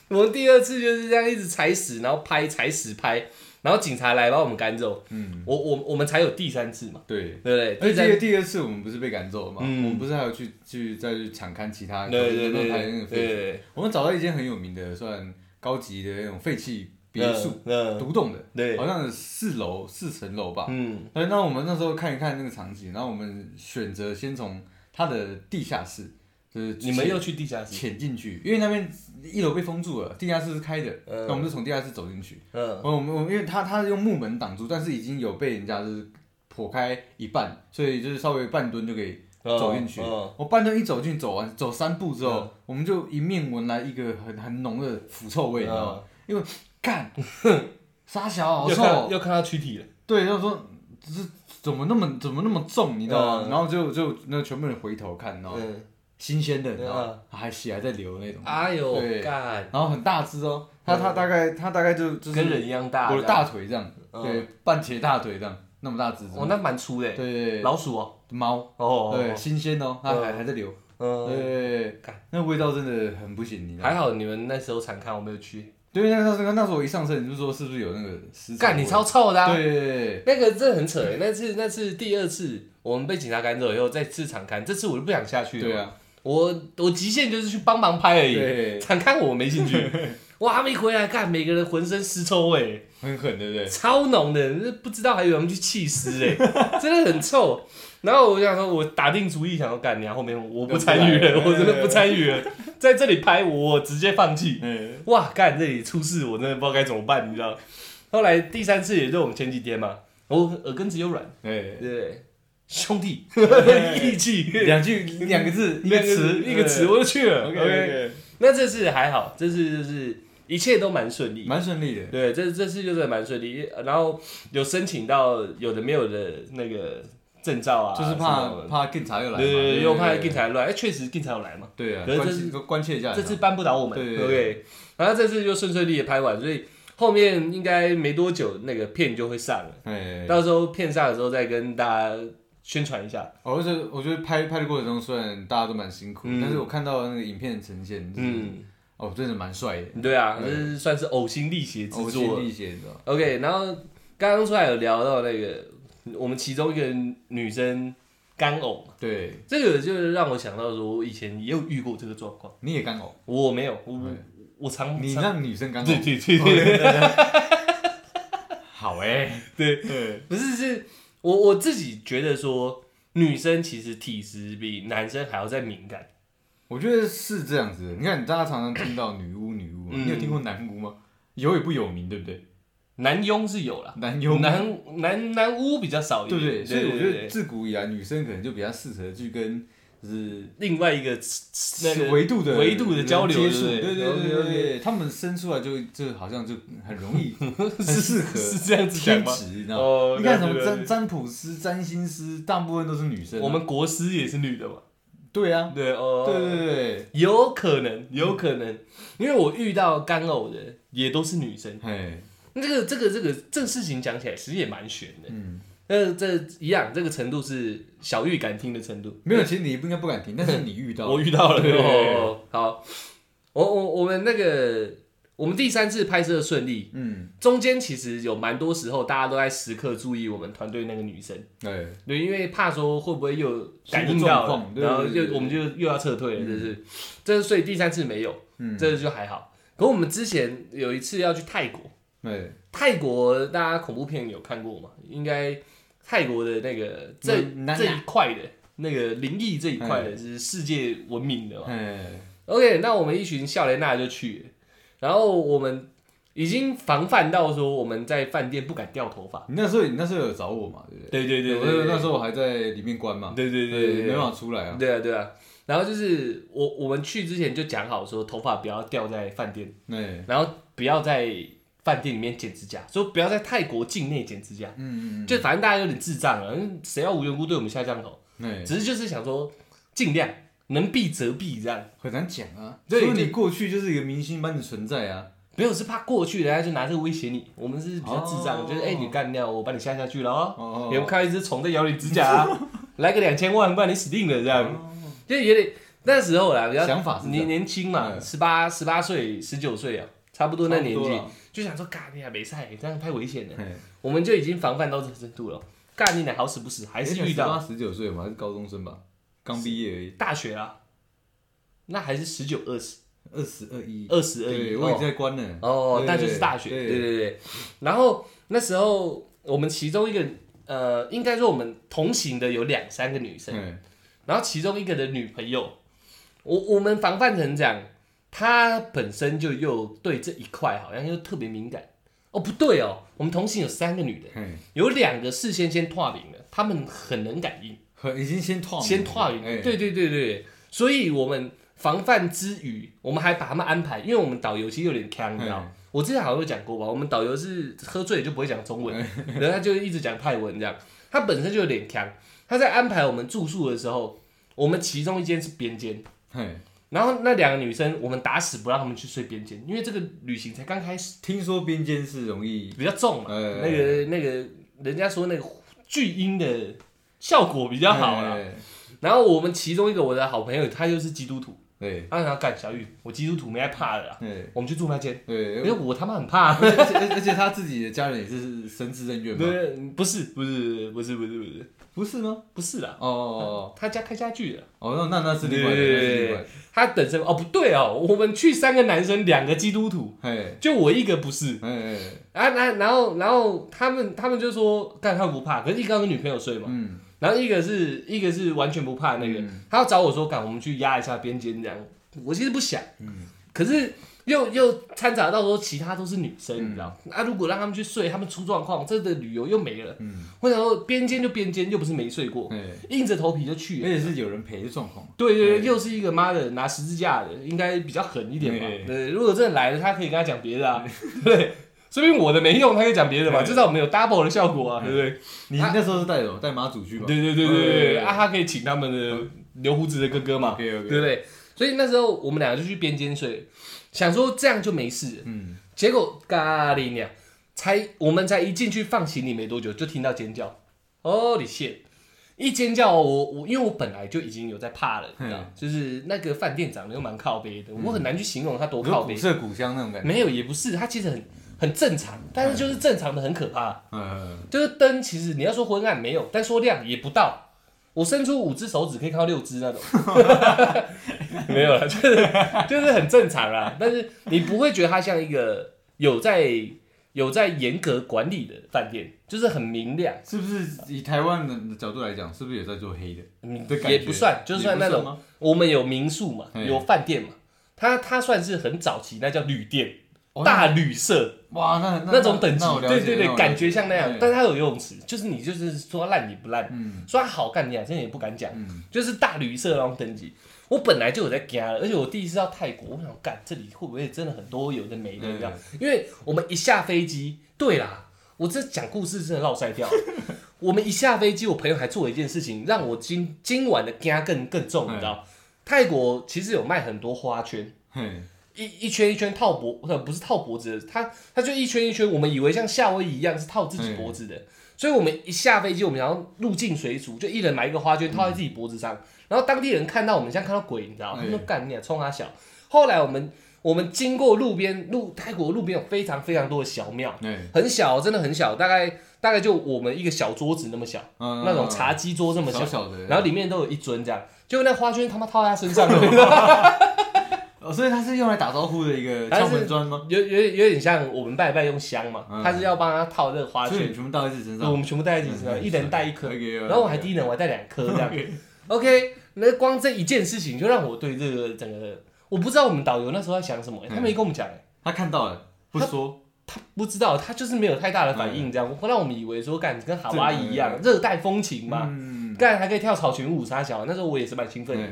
我们第二次就是这样一直踩死，然后拍踩死拍，然后警察来把我们赶走，嗯，我我我们才有第三次嘛，对。对不对？第三而且第二第二次我们不是被赶走了嘛？嗯我们不是还有去去再去抢看其他对对对对对？我们找到一间很有名的，算高级的那种废弃别墅，嗯，嗯独栋的，对，好像有四楼四层楼吧。嗯哎，那我们那时候看一看那个场景，然后我们选择先从它的地下室，就是你们又去地下室，潜进去，因为那边一楼被封住了，地下室是开的，嗯那我们就从地下室走进去。嗯我们我们因为它它是用木门挡住，但是已经有被人家就是破开一半，所以就是稍微半蹲就可以走进去。嗯我半蹲一走进，走完走三步之后，嗯我们就迎面闻来一个很很浓的腐臭味，你知道吗？嗯因为 干 沙小好臭，要看到躯体了，对，要说这是怎么那么怎么那么重，你知道吗？嗯然后就就那全部人回头看，然后嗯，新鲜的，你知道？还血还在流那种，哎呦然后很大只哦，它它大概它大概就就是跟人一样大，我的大腿这样，嗯。对，半截大腿这样，那么大只，哦，那蛮粗的，对老鼠哦，猫，哦，对，新鲜哦，它还嗯。还在流，嗯，对干，那味道真的很不行？还好你们那时候常看，我没有去，对，那那时候那时候我一上车，你就说是不是有那个尸臭干你超臭的啊，对那个真的很扯欸，那次那次第二次我们被警察赶走以后，再次场看，这次我就不想下去了。对，啊，我我极限就是去帮忙拍而已，对，场刊我没兴趣。哇，他们一回来看，每个人浑身尸臭味，很狠，对不对？超浓的，不知道还以为我们去弃尸哎，真的很臭。然后我想说，我打定主意想要干你啊，后面我不参与了，我真的不参与了，在这里拍我直接放弃。嗯，哇，干这里出事，我真的不知道该怎么办，你知道？后来第三次也就我们前几天嘛，我耳根子又软，对，对，兄弟，义气，两句两个字，一个词，一个词，我就去了。OK 那这次还好，这次就是一切都蛮顺利。蛮顺利的。对，这这次就是蛮顺利，然后有申请到有的没有的那个证照啊，就是怕么怕警察又来，对对对，又怕对警察乱，哎，确实警察有来嘛，对啊，可是这关切关切一下，这次扳不倒我们。对对对，OK，然后这次就顺顺利的拍完，所以后面应该没多久那个片就会上了，哎，到时候片上的时候再跟大家宣传一下。哦，而且我觉得拍拍的过程中，虽然大家都蛮辛苦，嗯。但是我看到那个影片的呈现，嗯，嗯，哦，真的蛮帅的，对啊，对。这是算是呕心沥血之呕作心。沥血的。OK，然后刚刚出来有聊到那个我们其中一个女生干呕，对，这个就是让我想到说，我以前也有遇过这个状况。你也干呕，我没有，我我常常你让女生干对呕，对对对好哎，对，对，不是是我我自己觉得说，女生其实体质比男生还要再敏感。我觉得是这样子的。你看，大家常常听到女巫，女巫你有听过男巫吗？有也不有名，对不对？男佣是有啦，男佣，男男男巫比较少一点，对不对？所以我觉得自古以来，女生可能就比较适合去跟就是另外一个那个维度的维度的交流，对对对对对他们生出来就就好像就很容易，适合是这样子讲吗？天职，你知道吗？哦，你看什么占占卜师、占星师，大部分都是女生啊。我们国师也是女的嘛？对啊，对哦，对对对，有可能，有可能，因为我遇到干呕的也都是女生。嘿，这个这个这个这个事情讲起来其实也蛮悬的。嗯，那这一样，这个程度是小玉敢听的程度。没有，其实你不应该不敢听，但是你遇到，我遇到了。对。哦，好，我我我们那个我们第三次拍摄顺利，嗯，中间其实有蛮多时候大家都在时刻注意我们团队那个女生，对，对，因为怕说会不会又感应到然后对对就我们就又要撤退了，嗯。这是，这所以第三次没有，嗯，这就还好。可我们之前有一次要去泰国，对，泰国大家恐怖片有看过吗？应该泰国的那个这这一块的那个灵异这一块的是世界闻名的嘛。哎，OK，那我们一群笑莲娜就去了，然后我们已经防范到说我们在饭店不敢掉头发。你那时候你那时候有找我嘛，对不对？对对对对，我那时候我还在里面关嘛，对对对对。没办法出来啊，对啊对啊。然后就是我我们去之前就讲好说头发不要掉在饭店，对，然后不要在饭店里面剪指甲，说不要在泰国境内剪指甲。嗯嗯就反正大家有点智障了，嗯谁要无缘无故对我们下降头？嗯，哎，只是就是想说尽量能避则避这样。很难讲啊，所以你过去就是一个明星般的存在啊，没有是怕过去人家就拿这个威胁你，我们是比较智障，哦。就是哎、你干掉我把你下下去了哦。哦有没有看到一只虫在咬你指甲、啊？来个两千万，不然你死定了这样。哦。就有点那时候啦，比较想法是年年轻嘛，嗯。十八十八岁、十九岁啊，差不多那年纪，就想说，干你还没赛，这样太危险了。我们就已经防范到这个程度了。干你俩好死不死，还是遇到。十九岁嘛，还是高中生吧，刚毕业而已，大学啊，那还是十九、二十、二十二一，二十二一。我已经在关了，哦，那就是大学，对。对对对。然后那时候我们其中一个呃，应该说我们同行的有两三个女生，然后其中一个的女朋友，我我们防范成这样，她本身就又对这一块好像又特别敏感。哦，不对哦，我们同行有三个女的，有两个事先先拓饼了，他们很能感应，很已经先拓先拓饼，哎。对对对对，所以我们防范之余，我们还把他们安排，因为我们导游其实有点强，你知道。我之前好像有讲过吧，我们导游是喝醉就不会讲中文，然后他就一直讲泰文这样。他本身就有点强，他在安排我们住宿的时候，我们其中一间是边间，嘿，然后那两个女生我们打死不让他们去睡边间，因为这个旅行才刚开始，听说边间是容易，比较重嘛，呃那个那个人家说那个巨婴的效果比较好啦。嘿然后我们其中一个我的好朋友，他又是基督徒，对他想要干小玉，我基督徒没害怕的啦，对我们去住那间，对，因为我他妈很怕。而且而且他自己的家人也是神职人员嘛，对，不是。不是不是不是不是不是吗？不是啦，哦哦哦。他家开家具的，哦，那那那是另外的，那是另外的，他等身哦不对哦，我们去三个男生，两个基督徒，嘿，就我一个不是。哎啊，然然后然后他们他们就说，干他们不怕，可是一个要跟女朋友睡嘛，嗯，然后一个是一个是完全不怕那个，嗯。他要找我说，干我们去压一下边间这样，我其实不想，嗯。可是又又掺杂到说其他都是女生，嗯你知道，啊如果让他们去睡，他们出状况，这的旅游又没了，嗯，我想说边间就边间，又不是没睡过，哎，硬着头皮就去了。而且是有人陪的状况，对对对，又是一个妈的拿十字架的，应该比较狠一点吧。对对，如果真的来了，他可以跟他讲别的啊，对，说明我的没用，他可以讲别的嘛，至少我们有 double 的效果啊，对不对？你那时候是带什么？带妈祖去吧？对对对对对啊，他可以请他们的留胡子的哥哥嘛对不对？所以那时候我们两个就去边间睡，想说这样就没事了，嗯，结果咖喱鸟才我们才一进去放行李没多久，就听到尖叫，哦你谢，一尖叫，我我因为我本来就已经有在怕了，你知道嗯，就是那个饭店长得又蛮靠背的，我很难去形容它多靠背古。色古香那种感觉。没有，也不是，它其实很很正常，但是就是正常的很可怕。嗯，就是灯，其实你要说昏暗没有，但说亮也不到。我伸出五只手指可以看到六只那种，没有了，就是就是很正常啦。但是你不会觉得它像一个有在有在严格管理的饭店，就是很明亮，是不是以台湾人的角度来讲，是不是也在做黑的？嗯的感觉也不算，就算那种也不吗我们有民宿嘛，嗯有饭店嘛，它它算是很早期，那叫旅店，哦大旅社哇，那那种等级对对对，感觉像那样，但是它有游泳池，就是你就是说烂你不烂，嗯说它好看你还真的也不敢讲。嗯，就是大旅社那种等级。我本来就有在加了，而且我第一次到泰国，我想干这里会不会真的很多有的没的，这样？因为我们一下飞机，对啦，我这讲故事真的绕塞掉。我们一下飞机，我朋友还做了一件事情，让我今今晚的加更更重，你知道？泰国其实有卖很多花圈，嘿，一一圈一圈套脖，呃，不是套脖子的，它它就一圈一圈，我们以为像夏威夷一样是套自己脖子的，所以我们一下飞机，我们想要入境随俗，就一人买一个花圈套在自己脖子上，然后当地人看到我们像看到鬼，你知道吗？他说干你啊，冲他小。后来我们我们经过路边路泰国路边有非常非常多的小庙，对，很小，真的很小，大概大概就我们一个小桌子那么小，嗯那种茶几桌这么小，小小的，然后里面都有一尊这样，结果那花圈他妈套在他身上 了。哦，所以它是用来打招呼的一个敲门砖吗？有有有点像我们拜拜用香嘛，嗯。他是要帮他套这个花圈全部倒在自己身上，我们全部带在自己身上，嗯一人带一颗，然后我还低能，我还带两颗这样。OK 那光这一件事情就让我对这个整个，我不知道我们导游那时候在想什么，他没跟我们讲，他看到了，不说，他不知道，他就是没有太大的反应，这样。会让我们以为说干跟夏威夷一样热带风情嘛，嗯，干还可以跳草裙舞啥小，那时候我也是蛮兴奋的。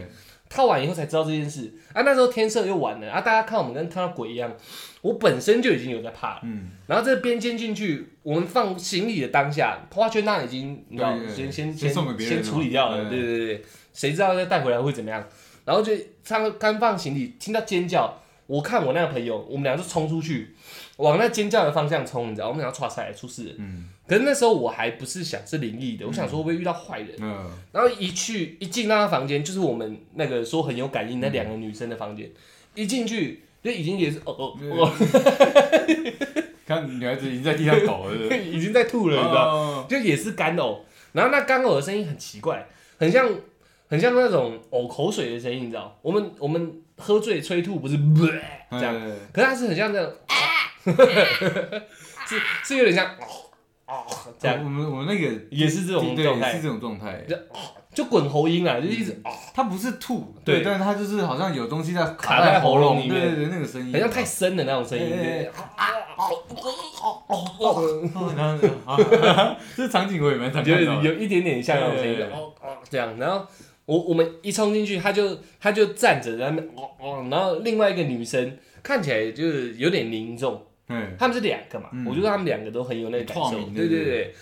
对，套完以后才知道这件事啊，那时候天色又晚了啊，大家看我们跟看到鬼一样，我本身就已经有在怕了。嗯，然后这边间进去，我们放行李的当下，花圈那已经你知道先先先送给别人先处理掉了，了对对对对，谁知道再带回来会怎么样？然后就刚刚放行李，听到尖叫，我看我那个朋友，我们俩就冲出去，往那尖叫的方向冲，你知道，我们俩唰塞出事。嗯可是那时候我还不是想是灵异的，我想说会不会遇到坏人。嗯，然后一去一进那个房间，就是我们那个说很有感应那两个女生的房间，一进去就已经也是哦哦哦，看女孩子已经在地上抖了，已经在吐了，你知道。哦。就也是干呕，然后那干呕的声音很奇怪，很像很像那种呕口水的声音，你知道？我们我们喝醉催吐不是这样，嗯可是它是很像这样，是是有点像哦哦这样，我们我们那个也是这种对状态。是，这种状态，就滚喉音啊，就一直哦，它不是吐，对。对，但是它就是好像有东西在卡在喉咙。咙里面。对对对，那个声音，好像太深的那种声音，对对对。哦然后啊这场景我也蛮常就看到的，有一点点像那种声音，哦哦这样，然后我我们一冲进去，他就他就站着在那边哦哦，然后另外一个女生看起来就是有点凝重，嗯，他们是两个嘛，嗯。我觉得他们两个都很有那个感受，对对对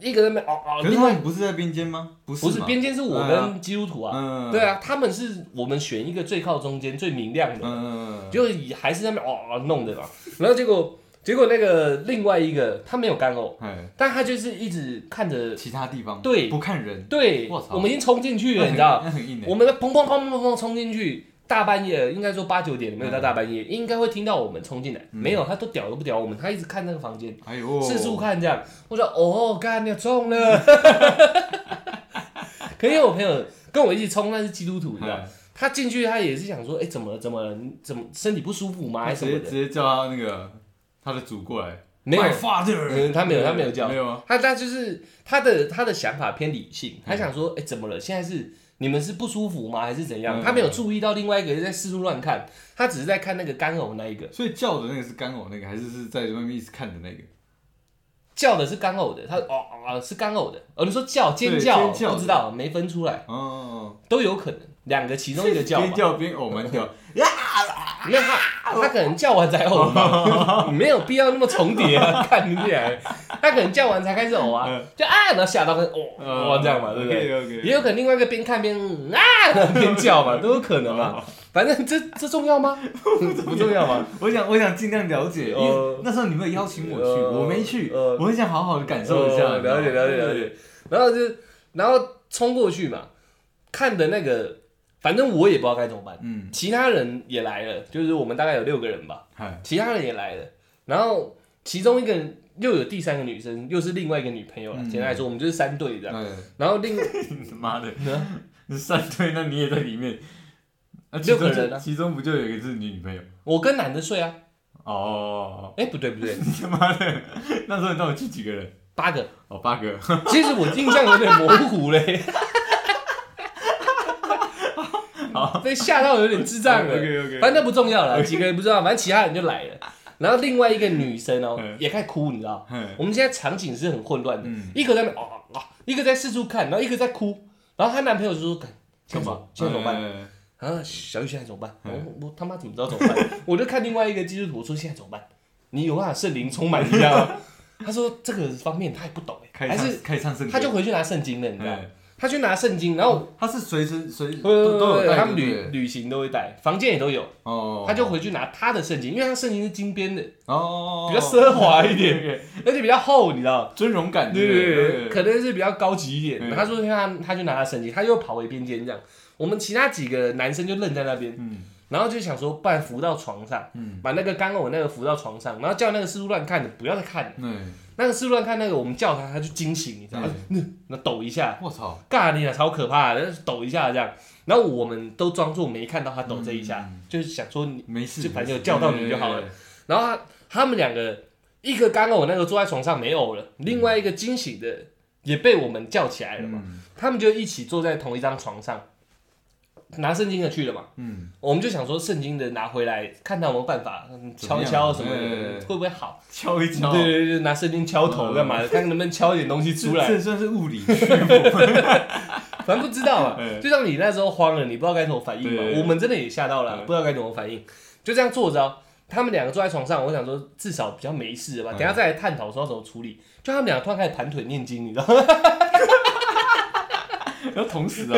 一个在那边哦哦，可是他另外们不是在边间吗？不是不是边间是我跟基督徒啊，嗯，对啊，他们是我们选一个最靠中间最明亮的，嗯，嗯，就以还是在那边哦哦弄的嘛，然后结果结果那个另外一个他没有干呕，哎，但他就是一直看着，其他地方对。不看人，对，我们已经冲进去了，你知道。我们砰砰砰砰砰冲进去，大半夜应该说八九点没有到大半夜，应该会听到我们冲进来。没有，他都屌都不屌我们，他一直看那个房间，哎呦，四处看这样。我说哦，干你中了。可因为我朋友跟我一起冲，那是基督徒，你知道，哎，他进去他也是想说，哎，怎么了？怎么了？怎么身体不舒服吗？还是什么的？直接叫他那个他的主过来，没有 My，father，嗯他没有他没有叫没有啊，他他就是他的他的想法偏理性，他想说，哎、怎么了？现在是你们是不舒服吗？还是怎样？嗯。他没有注意到另外一个人在四处乱看，他只是在看那个干呕那一个，所以叫的那个是干呕那个，还是是在外面一直看的那个？叫的是干呕的，他哦哦是干呕的，哦你说叫尖叫，不知道没分出来，哦，都有可能，两个其中一个叫 边，叫边呕蛮屌，没有他他可能叫完才呕吧，没有必要那么重叠啊，看你俩，他可能叫完才开始呕啊嗯，就啊然后吓到跟哦哦这样嘛，对不对？也有可能另外一个边看边嗯啊 边叫嘛，都有可能嘛。反正这这重要吗？不重要吗？我想我想尽量了解，因呃为那时候你们有邀请我去，呃我没去，呃我很想好好的感受一下。哦了解了解了解。然后就然后冲过去嘛，看的那个，反正我也不知道该怎么办。嗯，其他人也来了，就是我们大概有六个人吧，嗨，其他人也来了，然后其中一个人又有第三个女生，又是另外一个女朋友了。嗯简单来说，我们就是三对这样。对，然后另 妈的，你三对，那你也在里面。啊六个人啊其中不就有一个是你女朋友？我跟男的睡啊，哦，哎、不对不对，你 他妈的，那时候你到底去几个人？八个。哦，八个。其实我印象有点模糊嘞，被吓到有点智障了。OK OK。反正那不重要了，几个人不知道，反正其他人就来了。然后另外一个女生哦、嗯也开始哭，你知道？嗯我们现在场景是很混乱的，嗯一个在哦哦，一个在四处看，然后一个在哭，然后她男朋友就说：“干，现在怎么现在怎么办？”嗯啊，小玉现在怎么办？我嗯我他妈怎么知道怎么办？我就看另外一个基督徒说现在怎么办？你有办法圣灵充满一下吗？他说这个方面他也不懂哎，还是开唱圣歌，他就回去拿圣经了，你知道？嗯他去拿圣经，然后他是随身随呃都都有带，他旅旅行都会带，房间也都有，哦，他就回去拿他的圣经，因为他圣经是金边的，哦。比较奢华一点而且比较厚，你知道？尊荣感，对对？对可能是比较高级一点。嗯他说他他就拿他圣经，他又跑回边间这样，我们其他几个男生就愣在那边，嗯然后就想说，不然扶到床上，嗯，把那个刚刚我那个扶到床上，然后叫那个四处乱看的不要再看那个四处乱看那个我们叫他，他就惊醒，你知道吗？那 那抖一下，我操，尬你啊，超可怕的，抖一下这样，然后我们都装作没看到他抖这一下，嗯。就是想说你，没事，就反正有叫到你就好了。然后他他们两个，一个刚刚我那个坐在床上没有了，另外一个惊醒的也被我们叫起来了嘛，嗯。他们就一起坐在同一张床上，拿圣经的去了嘛，嗯，我们就想说圣经的拿回来，看他有没有办法嗯敲敲什么会不会好？敲一敲，对对对，拿圣经敲头干嘛的？看能不能敲一点东西出来。这算是物理驱 反正不知道嘛嗯，就像你那时候慌了，你不知道该怎么反应嘛。我们真的也吓到了，嗯不知道该怎么反应，就这样坐着哦。他们两个坐在床上，我想说至少比较没事吧，嗯等下再来探讨说要怎么处理。就他们俩突然开始盘腿念经，你知道吗？要同时啊，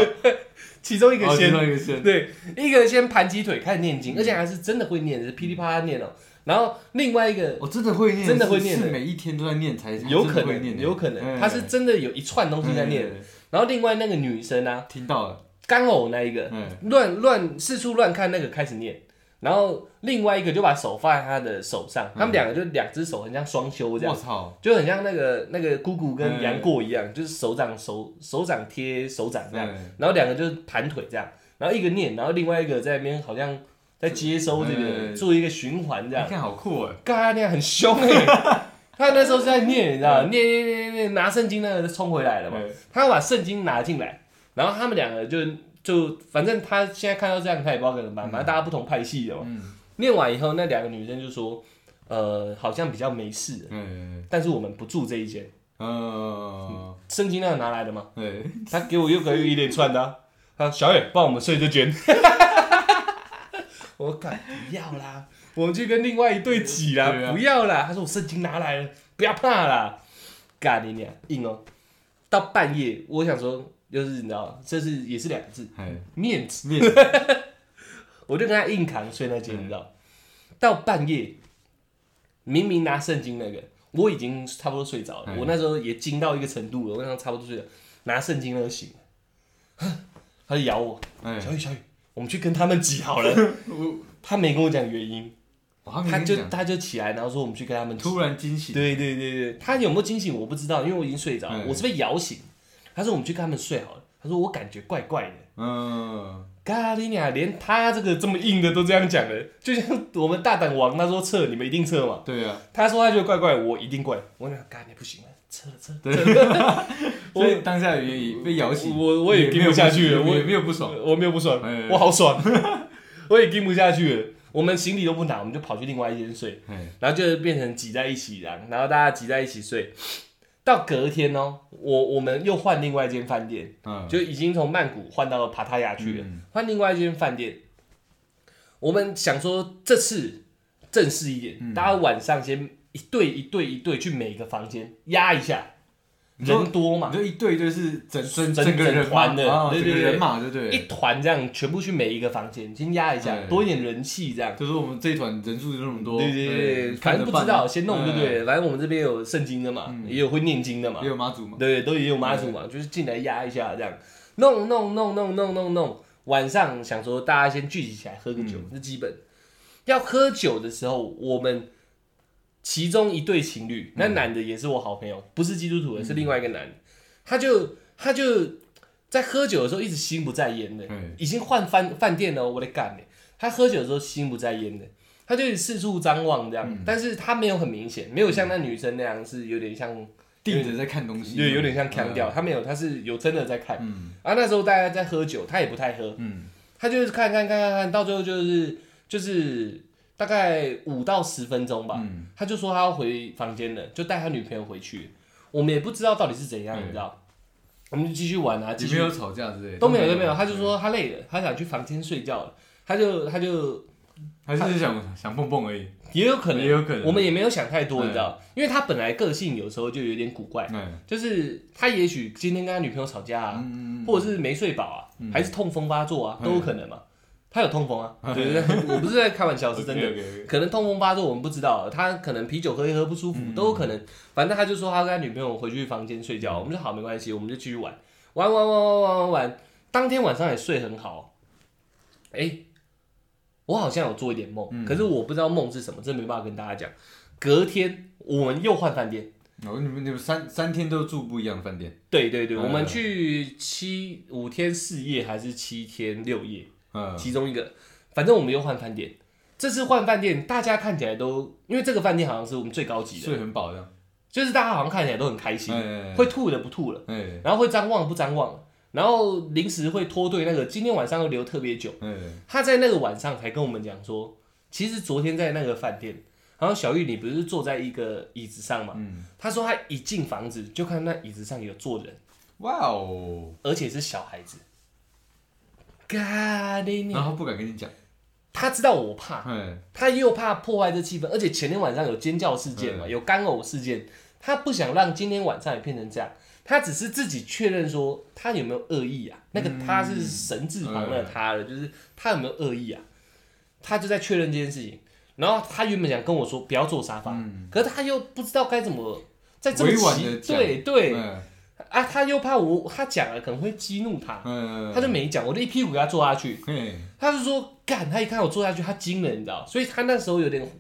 其中一个哦先哦一个先，对，一个先盘起腿开始念经，而且还是真的会念，是噼里啪啦念哦。然后另外一个我真的会念，真的会念的是是每一天都在念才有可能，真的会念的。有可能嗯他是真的有一串东西在念。嗯然后另外那个女生啊，听到了，干呕那一个，嗯乱乱四处乱看那个开始念，然后另外一个就把手放在他的手上，他们两个就两只手很像双修这样，我操，就很像那个那个姑姑跟嗯。杨过一样，就是手掌手手掌贴手掌这样，嗯。然后两个就是盘腿这样，然后一个念，然后另外一个在那边好像在接收这个嗯。做一个循环这样。你，看好酷哎，嘎那样很凶哎、他那时候是在念，你知道吗？念念念念念，拿圣经那个就冲回来了嘛。嗯。他要把圣经拿进来，然后他们两个就就反正他现在看到这样，他也不知道该怎么办，反正大家不同派系的嘛。嗯念完以后，那两个女生就说，呃，好像比较没事，嗯但是我们不住这一间。嗯，圣经那个拿来的吗？对，他给我又可以一连串的、啊，他小野帮我们睡这间。我敢不要啦，我们去跟另外一对挤啦，啊不要啦。他说我圣经拿来了，不要怕啦。干你娘，硬哦。到半夜，我想说，就是你知道，这是也是两个字，哎，面子。面子 我就跟他硬扛睡那间，嗯你知道。到半夜，明明拿圣经那个，我已经差不多睡着了。嗯我那时候也惊到一个程度了，我那时候差不多睡了，拿圣经那个醒了，他就咬我，哎，小雨小雨，我们去跟他们挤好了。他没跟我讲原因，他就他就起来，然后说我们去跟他们。突然惊醒，对对对对，他有没有惊醒我不知道，因为我已经睡着我是被摇醒。他说我们去跟他们睡好了，他说我感觉怪怪的。嗯，咖喱鸟连他这个这么硬的都这样讲了，就像我们大胆王他说撤，你们一定撤嘛？对啊，他说他觉得怪怪，我一定怪。我讲咖喱不行了，撤了撤了。对，所以当下也也被摇醒，我我也没有盯不下去了，我也没有不爽，我没有不爽哎，我好爽，我也盯不下去了。我们行李都不拿，我们就跑去另外一间睡，哎，然后就变成挤在一起然后大家挤在一起睡。到隔天哦，我我们又换另外一间饭店，嗯，就已经从曼谷换到帕塔亚去了嗯，换另外一间饭店。我们想说这次正式一点，嗯。大家晚上先一对一对一对去每个房间压一下，人多嘛，就一对一对是整整整整个人团的啊对对对人马，对不一？团这样全部去每一个房间，先压一下，多一点人气这样。就是我们这一团人数就那么多，对对对，哎反正不知道，先弄就对不对。反正我们这边有圣经的嘛，嗯也有会念经的嘛也，有妈祖嘛，对，都也有妈祖嘛，就是进来压一下这样，弄弄弄弄弄弄弄。晚上想说大家先聚集起来喝个酒，嗯这基本。要喝酒的时候，我们其中一对情侣，那男的也是我好朋友，不是基督徒的，是另外一个男的，他就他就在喝酒的时候一直心不在焉的，嗯已经换饭饭店了，我得干呢。他喝酒的时候心不在焉的，他就四处张望这样，嗯。但是他没有很明显，没有像那女生那样是有点像，定着在看东西，有有点像腔调，他没有，他是有真的在看。嗯。啊，那时候大家在喝酒，他也不太喝，嗯。他就是看看看看看，到最后就是就是大概五到十分钟吧，嗯。他就说他要回房间了，就带他女朋友回去。我们也不知道到底是怎样，嗯你知道？我们就继续玩啊，继续。你没有吵架之类的，都没有都没有，他就说他累了，他想去房间睡觉了，他就他就还是想想蹦蹦而已，也有可能也有可能。我们也没有想太多，嗯你知道？因为他本来个性有时候就有点古怪，嗯就是他也许今天跟他女朋友吵架啊，嗯或者是没睡饱啊，还是痛风发作啊，嗯都有可能嘛。他有痛风啊，对 对对，我不是在开玩笑，是真的。的，可能痛风发作，我们不知道，他可能啤酒喝一喝不舒服，嗯都有可能。反正他就说他跟他女朋友回去房间睡觉，我们就好没关系，我们就继续玩，玩玩玩玩玩玩玩。当天晚上也睡很好。哎、我好像有做一点梦，嗯可是我不知道梦是什么，这没办法跟大家讲。隔天我们又换饭店，哦你们你们三三天都住不一样的饭店，对对对，嗯我们去七五天四夜还是七天六夜，嗯其中一个，反正我们又换饭店。这次换饭店，大家看起来都，因为这个饭店好像是我们最高级的，睡很饱的，就是大家好像看起来都很开心，哎会吐的不吐了，哎然后会张望不张望，然后临时会脱队，那个今天晚上又留特别久。哎他在那个晚上才跟我们讲说，其实昨天在那个饭店，然后小玉你不是坐在一个椅子上嘛？嗯，他说他一进房子就看那椅子上有坐人，哇哦，而且是小孩子。然后他不敢跟你讲，他知道我怕，哎他又怕破坏这气氛，而且前天晚上有尖叫事件嘛，嗯有干呕事件，他不想让今天晚上也变成这样，他只是自己确认说他有没有恶意啊？那个他是神字旁的他了，就是他有没有恶意啊？他就在确认这件事情，然后他原本想跟我说不要坐沙发，嗯。可是他又不知道该怎么在这么委婉奇地讲。对对。嗯啊，他又怕我他讲了可能会激怒他，嗯，他就没讲，我就一屁股给他坐下去，嘿。他就说干，他一看我坐下去，他惊了，你知道，所以他那时候有点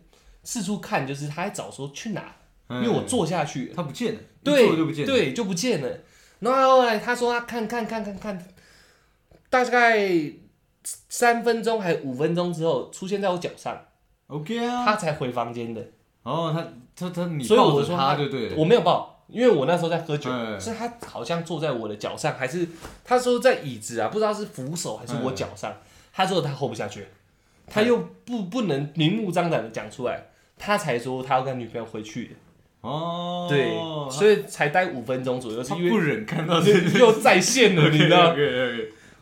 四处看，就是他还找说去哪，因为我坐下去。了，他不见了，对就不见了，对，就不见了。然后后来他说他看看看看看，大概三分钟还五分钟之后出现在我脚上，，OK 啊，他才回房间的。哦，他他他你所以我抱着说他他就对了，我没有抱，因为我那时候在喝酒，嗯是他好像坐在我的脚上，还是他说在椅子啊，不知道是扶手还是我脚上。他说他 hold 不下去，他又不不能明目张胆的讲出来，他才说他要跟女朋友回去的。哦，对，所以才待五分钟左右，是因为不忍看到这又再现了，你知道？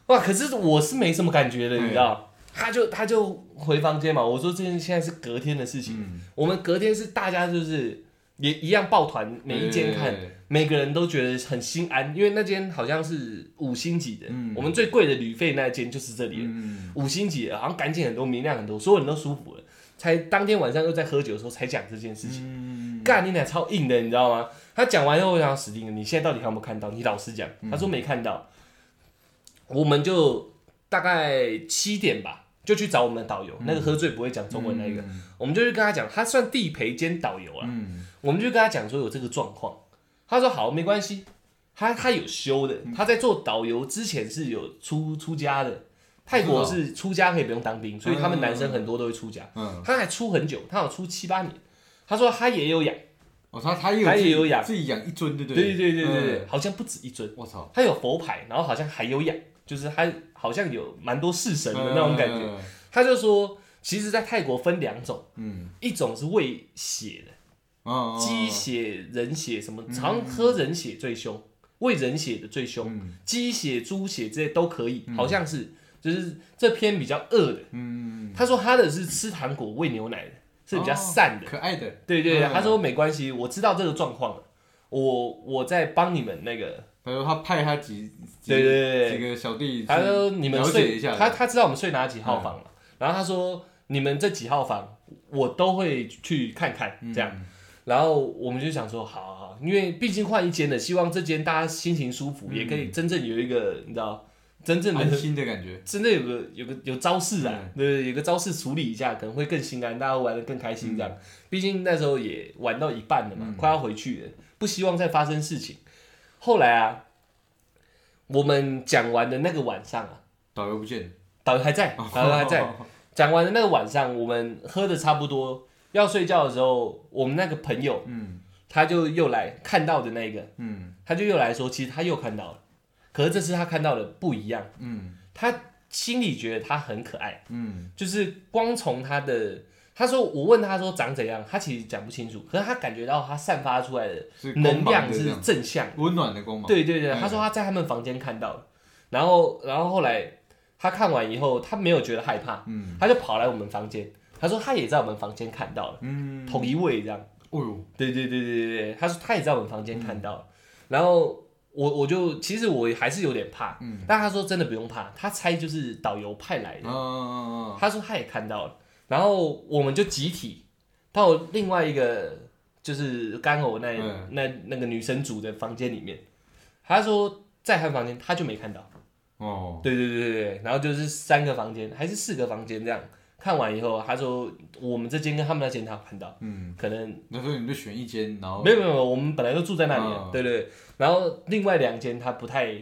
哇！可是我是没什么感觉的，嗯你知道？他就他就回房间嘛，我说这件现在是隔天的事情，嗯，我们隔天是大家就是也一样抱团，每一间看，每个人都觉得很心安，因为那间好像是五星级的，嗯。我们最贵的旅费那间就是这里五星级的，好像干净很多，明亮很多，所有人都舒服了。才当天晚上又在喝酒的时候才讲这件事情，嗯，干你俩超硬的，你知道吗？他讲完以后，我想死定了，你现在到底有没有看到？你老实讲，嗯。他说没看到，我们就大概七点吧，就去找我们的导游，那个喝醉不会讲中文那个，嗯。我们就去跟他讲，他算地陪兼导游啊，嗯，我们就跟他讲说有这个状况，他说好，没关系，他他有修的，他在做导游之前是有出出家的，泰国是出家可以不用当兵，所以他们男生很多都会出家，嗯，他还出很久，他有出七八年，他说他也有养，哦，他他也有他也有养。自己养一尊，对不对对对对对对，嗯好像不止一尊，我操，他有佛牌，然后好像还有养，就是他好像有蛮多式神的那种感觉，嗯，他就说，其实，在泰国分两种，嗯，一种是喂血的。哦，鸡血、人血什么，好像喝人血最凶，喂人血的最凶，嗯。鸡血、猪血这些都可以，好像是，就是这篇比较恶的。嗯，他说他的是吃糖果喂牛奶的，是比较善的。可爱的，对对他说没关系，我知道这个状况了。我我在帮你们那个，他说他派他几几对对对对。几个小弟他说你们睡一下，他他知道我们睡哪几号房了，然后他说你们这几号房我都会去看看这样，嗯然后我们就想说好好好，因为毕竟换一间了，希望这间大家心情舒服，嗯也可以真正有一个你知道真正的安心的感觉。真的有个有个有招式啊，嗯对，有个招式处理一下，可能会更心安，大家玩的更开心这样。毕竟那时候也玩到一半了嘛，嗯快要回去了，不希望再发生事情。后来啊，我们讲完的那个晚上啊，导游不见了，导游还在，导游还在。讲完的那个晚上，我们喝的差不多，要睡觉的时候，我们那个朋友嗯他就又来看到的那个，嗯他就又来说，其实他又看到了，可是这次他看到的不一样，嗯他心里觉得他很可爱。嗯就是光从他的，他说我问他说长怎样，他其实讲不清楚，可是他感觉到他散发出来的能量是正向，温暖的光芒。对对对，嗯他说他在他们房间看到了，然后然后后来他看完以后，他没有觉得害怕，嗯他就跑来我们房间，他说他也在我们房间看到了，嗯，同一位这样，哦呦，对对对对对对，他说他也在我们房间看到嗯。了，然后。我我就其实我还是有点怕，嗯。但他说真的不用怕，他猜就是导游派来的，嗯嗯他说他也看到了，然后我们就集体到另外一个就是干呕那、嗯。那那个女生组的房间里面，他说在他房间他就没看到，嗯哦，对对对对对，然后就是三个房间还是四个房间这样，看完以后他说我们这间跟他们那间他有看到，嗯，可能那时候你们就选一间，然后没有没有，我们本来就住在那里对对，然后另外两间他不太。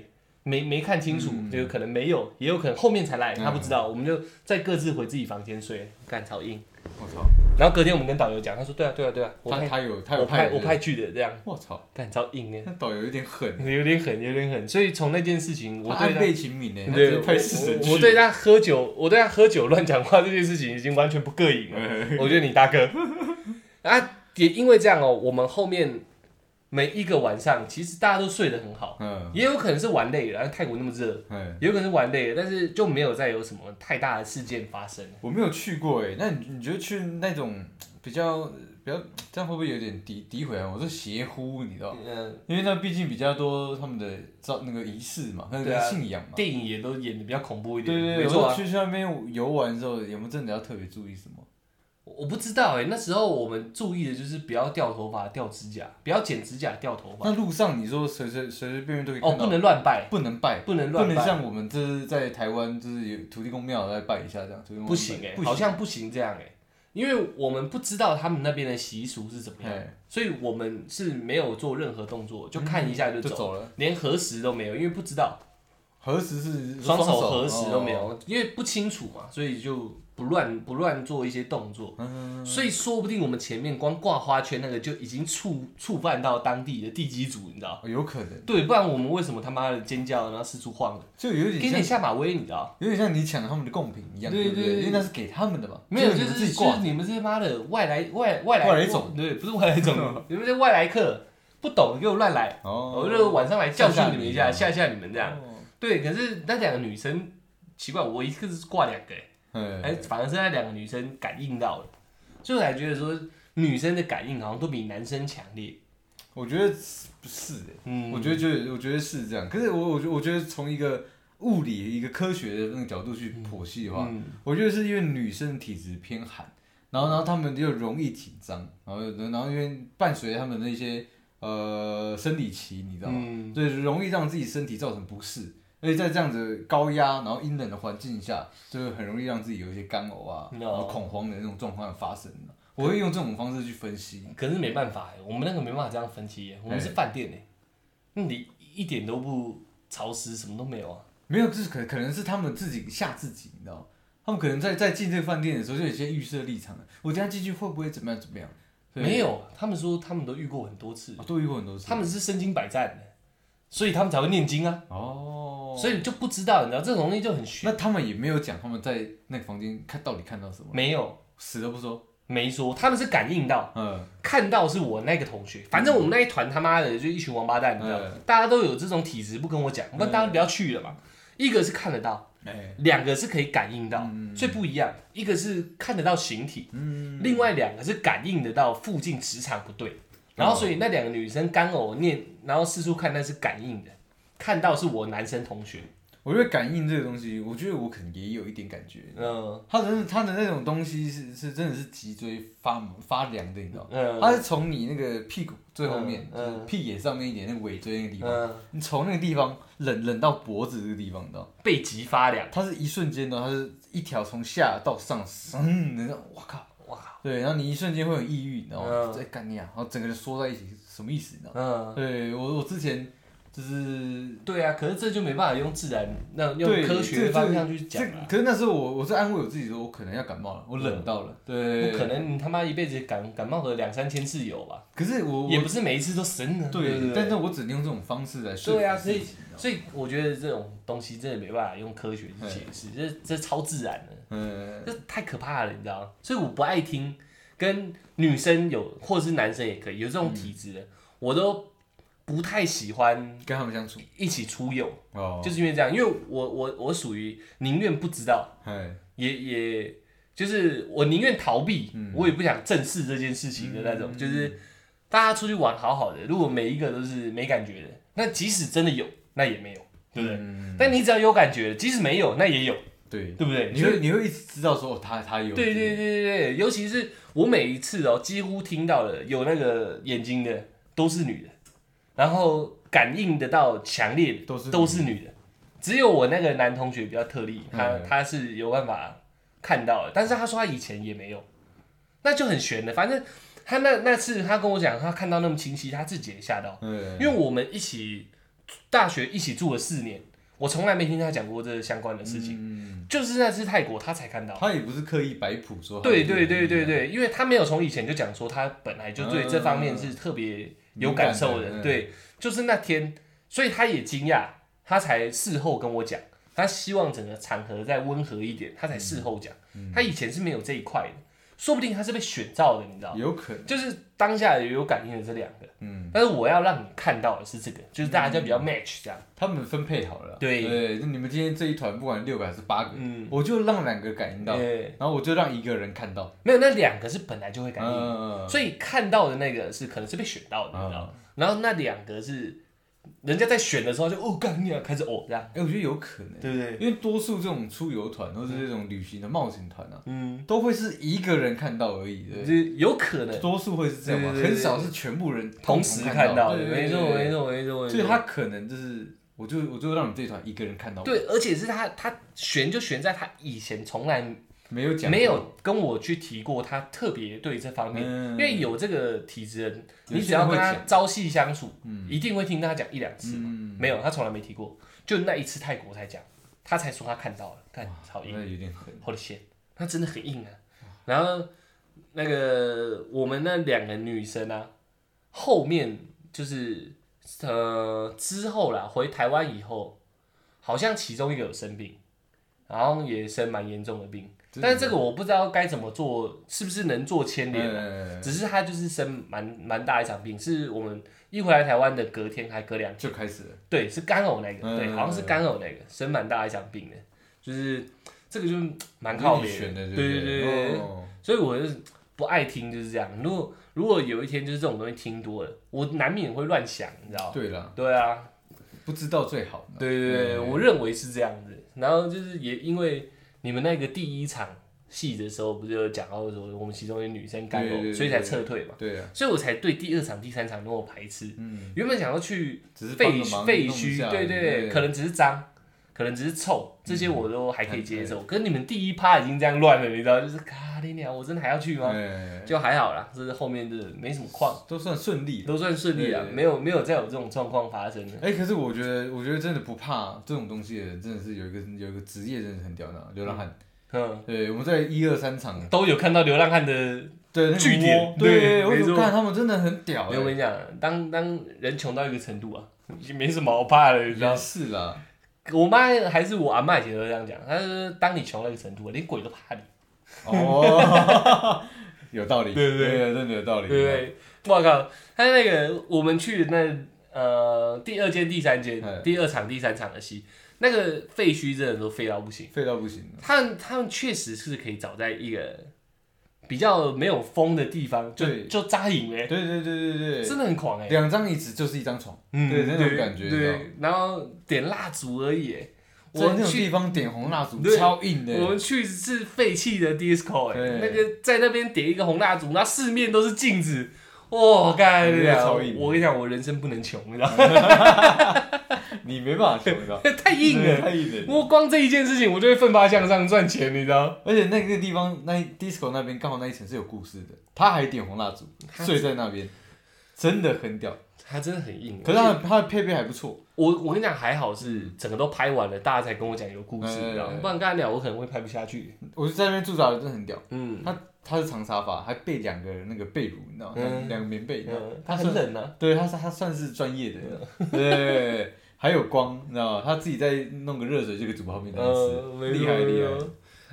没没看清楚，嗯就可能没有，也有可能后面才来，他不知嗯道，我们就再各自回自己房间睡，干超硬。我操，然后隔天我们跟导游讲，他说对啊对啊对啊，我派他他有他有我派我派去的这样，我操，干超硬呢，那导游有点狠，有点狠有点狠，所以从那件事情，我对他，他安倍晴明呢，他对派死神去，我我对他喝酒，我对他喝酒乱讲话这件事情已经完全不膈应了。我觉得你大哥，啊，也因为这样哦，我们后面每一个晚上其实大家都睡得很好，嗯也有可能是玩累了，泰国那么热，嗯，也有可能是玩累了，但是就没有再有什么太大的事件发生。我没有去过哎，那你你觉得去那种 比较比较这样会不会有点诋诋毁啊？我说邪乎，你知道？嗯，因为那毕竟比较多他们的造那个仪式嘛，那个信仰嘛。电影也都演的比较恐怖一点，对对对，没错啊。去去那边游玩之后，有没有真的要特别注意什么？我不知道哎、那时候我们注意的就是不要掉头发、掉指甲，不要剪指甲、掉头发。那路上你说随随随随便便都可以哦，不能乱拜，不能拜，不能不能像我们这是在台湾，就是有土地公庙来拜一下这样，土地公不行哎、不好像不行这样哎、因为我们不知道他们那边的习俗是怎么样，哎所以我们是没有做任何动作，就看一下就走，就走了，连核实都没有，因为不知道，核实是双手手核实都没哦有，因为不清楚嘛，所以就不乱不乱做一些动作。嗯，所以说不定我们前面光挂花圈那个就已经触触犯到当地的地基组，你知道？哦有可能，对，不然我们为什么他妈的尖叫，然后四处晃的，就有点给，点下马威，你知道？有点像你抢了他们的贡品一样，对对不对？因为那是给他们的嘛，没有，就就是就是，你们这些妈的外来外外来外来种，对，不是外来种，你们这外来客不懂给我乱来，哦，我就晚上来教训你们一下，吓吓吓你们这样。哦对，可是那两个女生奇怪，我一个是挂两个，哎，哎，反而是那两个女生感应到了，所以我才觉得说女生的感应好像都比男生强烈。我觉得不是哎，嗯，我觉得就我觉得是这样，可是我我觉我觉得从一个物理一个科学的那个角度去剖析的话，嗯。我觉得是因为女生体质偏寒，然后然后她们就容易紧张，然后然后因为伴随她们的一些呃生理期，你知道吗？嗯，对，容易让自己身体造成不适，而且在这样子高压然后阴冷的环境下，就是很容易让自己有一些干呕啊然后恐慌的那种状况发生。我会用这种方式去分析。可是没办法哎，我们那个没办法这样分析耶，我们是饭店哎，那你一点都不潮湿，什么都没有啊。没有，就是可可能是他们自己吓自己，你知道吗？他们可能在在进这个饭店的时候就有些预设立场了，我等一下进去会不会怎么样怎么样？对没有，他们说他们都遇过很多次，哦都遇过很多次。他们是身经百战的，所以他们才会念经啊，哦，所以你就不知道，你知道这种东西就很玄。那他们也没有讲他们在那个房间看到底看到什么，没有，死都不说。没说，他们是感应到，嗯，看到是我那个同学，反正我们那一团他妈的就一群王八蛋，你知道，嗯。大家都有这种体质，不跟我讲，不然大家不要去了嘛。一个是看得到，哎，两个是可以感应到，嗯。所以不一样。一个是看得到形体，嗯，另外两个是感应得到附近磁场不对，然然后所以那两个女生干呕念，然后四处看那是感应的，看到是我男生同学，我觉得感应这个东西，我觉得我可能也有一点感觉。嗯他的他的那种东西是是真的是脊椎发发凉的，你知道吗？嗯他是从你那个屁股最后面，嗯就是屁眼上面一点那个尾椎那个地方，嗯，你从那个地方冷冷到脖子这个地方，你知道？背脊发凉，它是一瞬间的，它是一条从下到上，嗯，那种，我靠，哇靠，对，然后你一瞬间会有抑郁，你知道吗？嗯在干你啊，然后整个人缩在一起，什么意思？你知道吗？嗯，对我我之前就是对啊，可是这就没办法用自然那用科学的方向去这讲啊。可是那时候我我是安慰我自己说，我可能要感冒了，我冷到了，对，不可。能，你他妈一辈子感感冒个两三千次有吧？可是我也不是每一次都神的。对对，但是我只能用这种方式来说服对啊，所以所以我觉得这种东西真的没办法用科学去解释，这这超自然的，嗯，这太可怕了，你知道吗？所以我不爱听跟女生有，或者是男生也可以有这种体质的，我都不太喜欢跟他们相处？一起出游，哦，就是因为这样，因为我我我属于宁愿不知道，哎，也也就是我宁愿逃避，嗯。我也不想正视这件事情的那种，就是大家出去玩好好的，如果每一个都是没感觉的，那即使真的有，那也没有，对不对？嗯。但你只要有感觉，即使没有，那也有，对，对不对？你会你会一直知道说哦他他有，对对对对对，尤其是我每一次哦，几乎听到的有那个眼睛的都是女的，然后感应得到强烈的都是都是女的，只有我那个男同学比较特例，他、嗯。他是有办法看到的，但是他说他以前也没有，那就很悬的。反正他那那次他跟我讲，他看到那么清晰，他自己也吓到，嗯，因为我们一起大学一起住了四年，我从来没听他讲过这相关的事情，嗯，就是那次泰国他才看到。他也不是刻意摆谱说对对对对对，因为他没有从以前就讲说他本来就对这方面是特别有感受的，的对，就是那天，所以他也惊讶，他才事后跟我讲，他希望整个场合再温和一点，他才事后讲，他以前是没有这一块的，说不定他是被选造的，你知道吗？有可能，就是当下也有感应的这两个，嗯，但是我要让你看到的是这个，就是大家就比较 match 这样，他们分配好了，对。对，那你们今天这一团不管六个还是八个，嗯，我就让两个感应到，对，然后我就让一个人看到，没有那两个是本来就会感应。嗯，所以看到的那个是可能是被选到的，你知道吗？然后那两个是人家在选的时候就哦干你啊，开始哦这样，哎，我觉得有可能，对不对？因为多数这种出游团或者这种旅行的冒险团啊，嗯，都会是一个人看到而已，就是有可能，多数会是这样很少是全部人同时看到的，没错对没错没错没错。所以他可能就是，我就我就让你这一团一个人看到，，对，而且是他他选就选在他以前从来没有讲，没，有跟我去提过，他特别对这方面，嗯。因为有这个体质人，你只要跟他朝夕相处，嗯。一定会听他讲一两次。嗯，没有，他从来没提过，就那一次泰国才讲，他才说他看到了，看好硬那。有点狠，我的天，他真的很硬啊。然后那个我们那两个女生啊，后面就是呃之后啦，回台湾以后，好像其中一个有生病，然后也生蛮严重的病，但是这个我不知道该怎么做，是不是能做牵连啊？嗯只是他就是生蛮蛮大一场病，是我们一回来台湾的隔天还隔两天，就开始了，对，是干呕那个，嗯对，好像是干呕那个，生蛮大一场病的，就是这个就是蛮靠脸的，对对对所以我就是不爱听，就是这样。如果如果有一天就是这种东西听多了，我难免会乱想，你知道吗？对啦，对啊，不知道最好，对对对，我认为是这样子。然后就是也因为你们那个第一场戏的时候，不是有讲到说我们其中一个女生干呕，所以才撤退嘛，对啊，所以我才对第二场、第三场那么排斥。嗯，原本想要去只是废废墟，对对对，可能只是脏，可能只是臭，这些我都还可以接受。可是你们第一趴已经这样乱了，你知道，就是咖喱鸟，我真的还要去吗？哎，就还好啦，就是后面就是没什么况，都算顺利。都算顺利啊没有没有再有这种状况发生的。哎，可是我觉得，我觉得真的不怕这种东西的人，真的是有一个有一个职业，真的很屌的，流浪汉。嗯，对，我们在一二三场，都有看到流浪汉的。对那个据点对，我就对没错看他们真的很屌我跟你讲，当当人穷到一个程度啊，已经没什么好怕的，你知道。是啦，我妈还是我阿妈以前都这样讲，她说当你穷到一个程度，连鬼都怕你，哦，有道理，对对对对，真的有道理，对不对？我靠，他那个我们去的那呃第二间、第三间嗯、第二场、第三场的戏，那个废墟真的都废到不行。废到不行。他们他们确实是可以找在一个比较没有风的地方就对。就扎营哎，对对对对对，真的很狂哎。两张椅子就是一张床，嗯对那种感觉，你知道吗？对，然后点蜡烛而已哎。在那种地方点红蜡烛对。超硬的，我们去是废弃的 disco 哎、对。那个在那边点一个红蜡烛，那四面都是镜子，哇，干那个超硬我跟你讲，我人生不能穷，你知道吗？你没办法穷，你知道吗？太硬了。太硬了。我光这一件事情，我就会奋发向上赚钱，你知道？而且那个地方那 disco 那边刚好那一层是有故事的，他还点红蜡烛，睡在那边，真的很屌。他真的很硬。可是他的他的配备还不错，我我跟你讲，还好是整个都拍完了，大家才跟我讲有故事，嗯你知道吗？不然刚才聊我可能会拍不下去。我就在那边驻扎的真的很屌。嗯他是长沙发，还备两个那个被褥，你知道吗？嗯两个棉被，你知道吗嗯，他很冷啊。对，他是他算是专业的，对对对对，还有光，你知道吗？他自己在弄个热水就可以煮泡面吃，厉害厉害。害。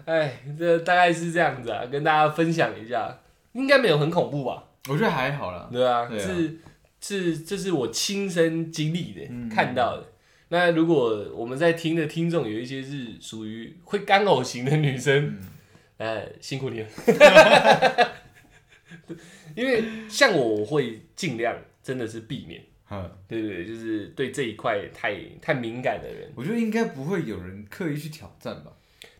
哎，这大概是这样子啊，跟大家分享一下，应该没有很恐怖吧？我觉得还好啦，对啊，对啊是是，这是我亲身经历的，嗯看到的。那如果我们在听的听众有一些是属于会干呕型的女生，嗯，呃，辛苦你了。因为像我，我会尽量真的是避免，嗯对对对，就是对这一块太太敏感的人，我觉得应该不会有人刻意去挑战吧？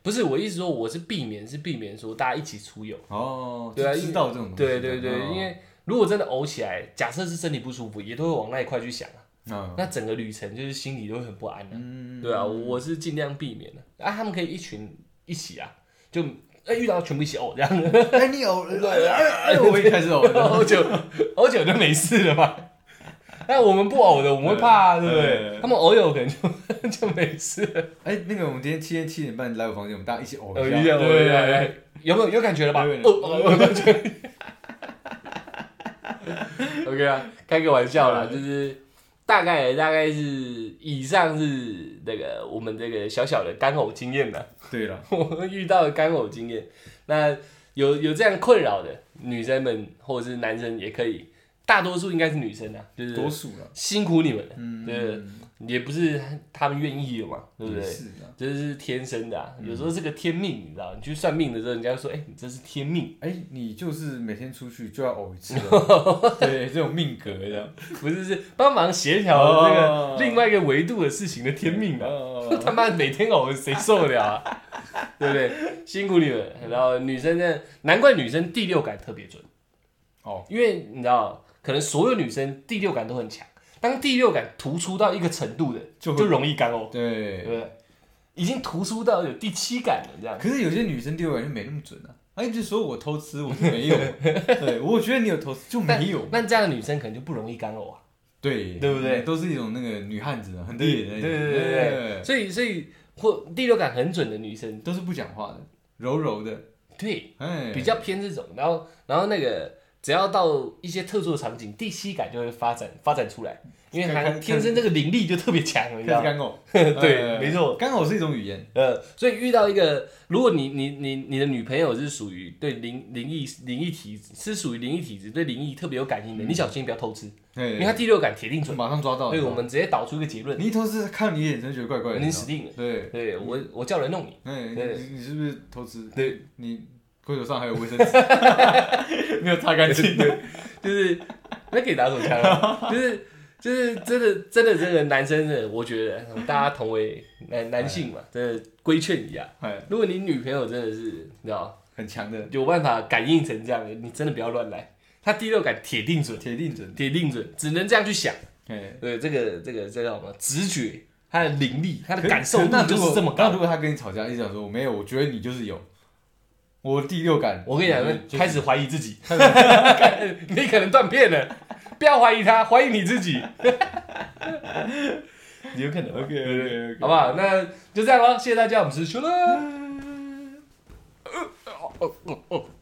不是我意思说，我是避免，是避免说大家一起出游。哦，对啊就知道这种东西，对对对，哦因为如果真的呕起来，假设是身体不舒服，也都会往那一块去想啊。嗯那整个旅程就是心里都会很不安的、嗯对啊，我是尽量避免的啊。他们可以一群一起啊，就哎、遇到全部一起呕这样，哎，你呕了，哎，哎我也开始呕了，呕酒呕酒就没事了吧。但我们不呕的，我们会怕、啊，对不对对？他们呕有可能就就没事了。哎，那个我们今天七点七点半来我房间，我们大家一起呕一下，对对哎有没有有感觉了吧？有哦哦哦 OK 啊，开个玩笑啦，就是大概大概是以上是那个我们这个小小的干呕经验吧，对了，我们遇到的干呕经验。那有有这样困扰的女生们或者是男生也可以，大多数应该是女生啊，就是多数了，辛苦你们了，嗯，对也不是他们愿意的嘛，对不对？是啊。这是天生的、啊，有时候是个天命，你知道？你去算命的时候，人家说：“哎、你这是天命，哎，你就是每天出去就要偶一次了，对，这种命格这样。不是是帮忙协调这哦个另外一个维度的事情的天命啊！哦他妈每天偶，谁受得了啊？对不对？辛苦你们。然后女生呢，难怪女生第六感特别准哦，因为你知道，可能所有女生第六感都很强，当第六感突出到一个程度的，就就容易干呕，对对不，对？已经突出到有第七感了，这样。可是有些女生第六感就没那么准啊，她一直说我偷吃，我就没有。对，我觉得你有偷吃就没有。那这样的女生可能就不容易干呕啊。对，对不对都是一种那个女汉子啊，很。对对对对所以所以或第六感很准的女生，都是不讲话的，柔柔的，对，哎，比较偏这种，然后然后那个只要到一些特殊的场景，第七感就会发展发展出来，因为她看看天生这个灵力就特别强，你知道吗？开始干呕。对哎没错干呕是一种语言。呃，所以遇到一个，如果你你你你的女朋友是属于对灵灵异灵异体质，是属于灵异体质，对灵异特别有感应的，你小心不要偷吃，因为他，第六感铁定准。马上抓到。对，我们直接导出一个结论，你一偷吃，看你眼神觉得怪怪的，你死定了。对，对我我叫人弄你，哎，对你你是不是偷吃？对，你龟头上还有卫生纸，没有擦干净。就是那可以打手枪啊，就是就是真的真的真的男生的，我觉得大家同为男男性嘛，真的规劝一下，哎，如果你女朋友真的是你知道很强的，有办法感应成这样的，你真的不要乱来，他第六感铁定准，铁定准。铁定准，只能这样去想。哎，对，这个这个这叫什么？直觉，他的灵力，他的感受那如果是这么高。那如果他跟你吵架，一直讲说我没有，我觉得你就是有，我第六感。我跟你讲，开始怀疑自己，你可能断片了，不要怀疑他，怀疑你自己。有可能 OK OK 好不好？那就这样喽，谢谢大家，我们是秋乐。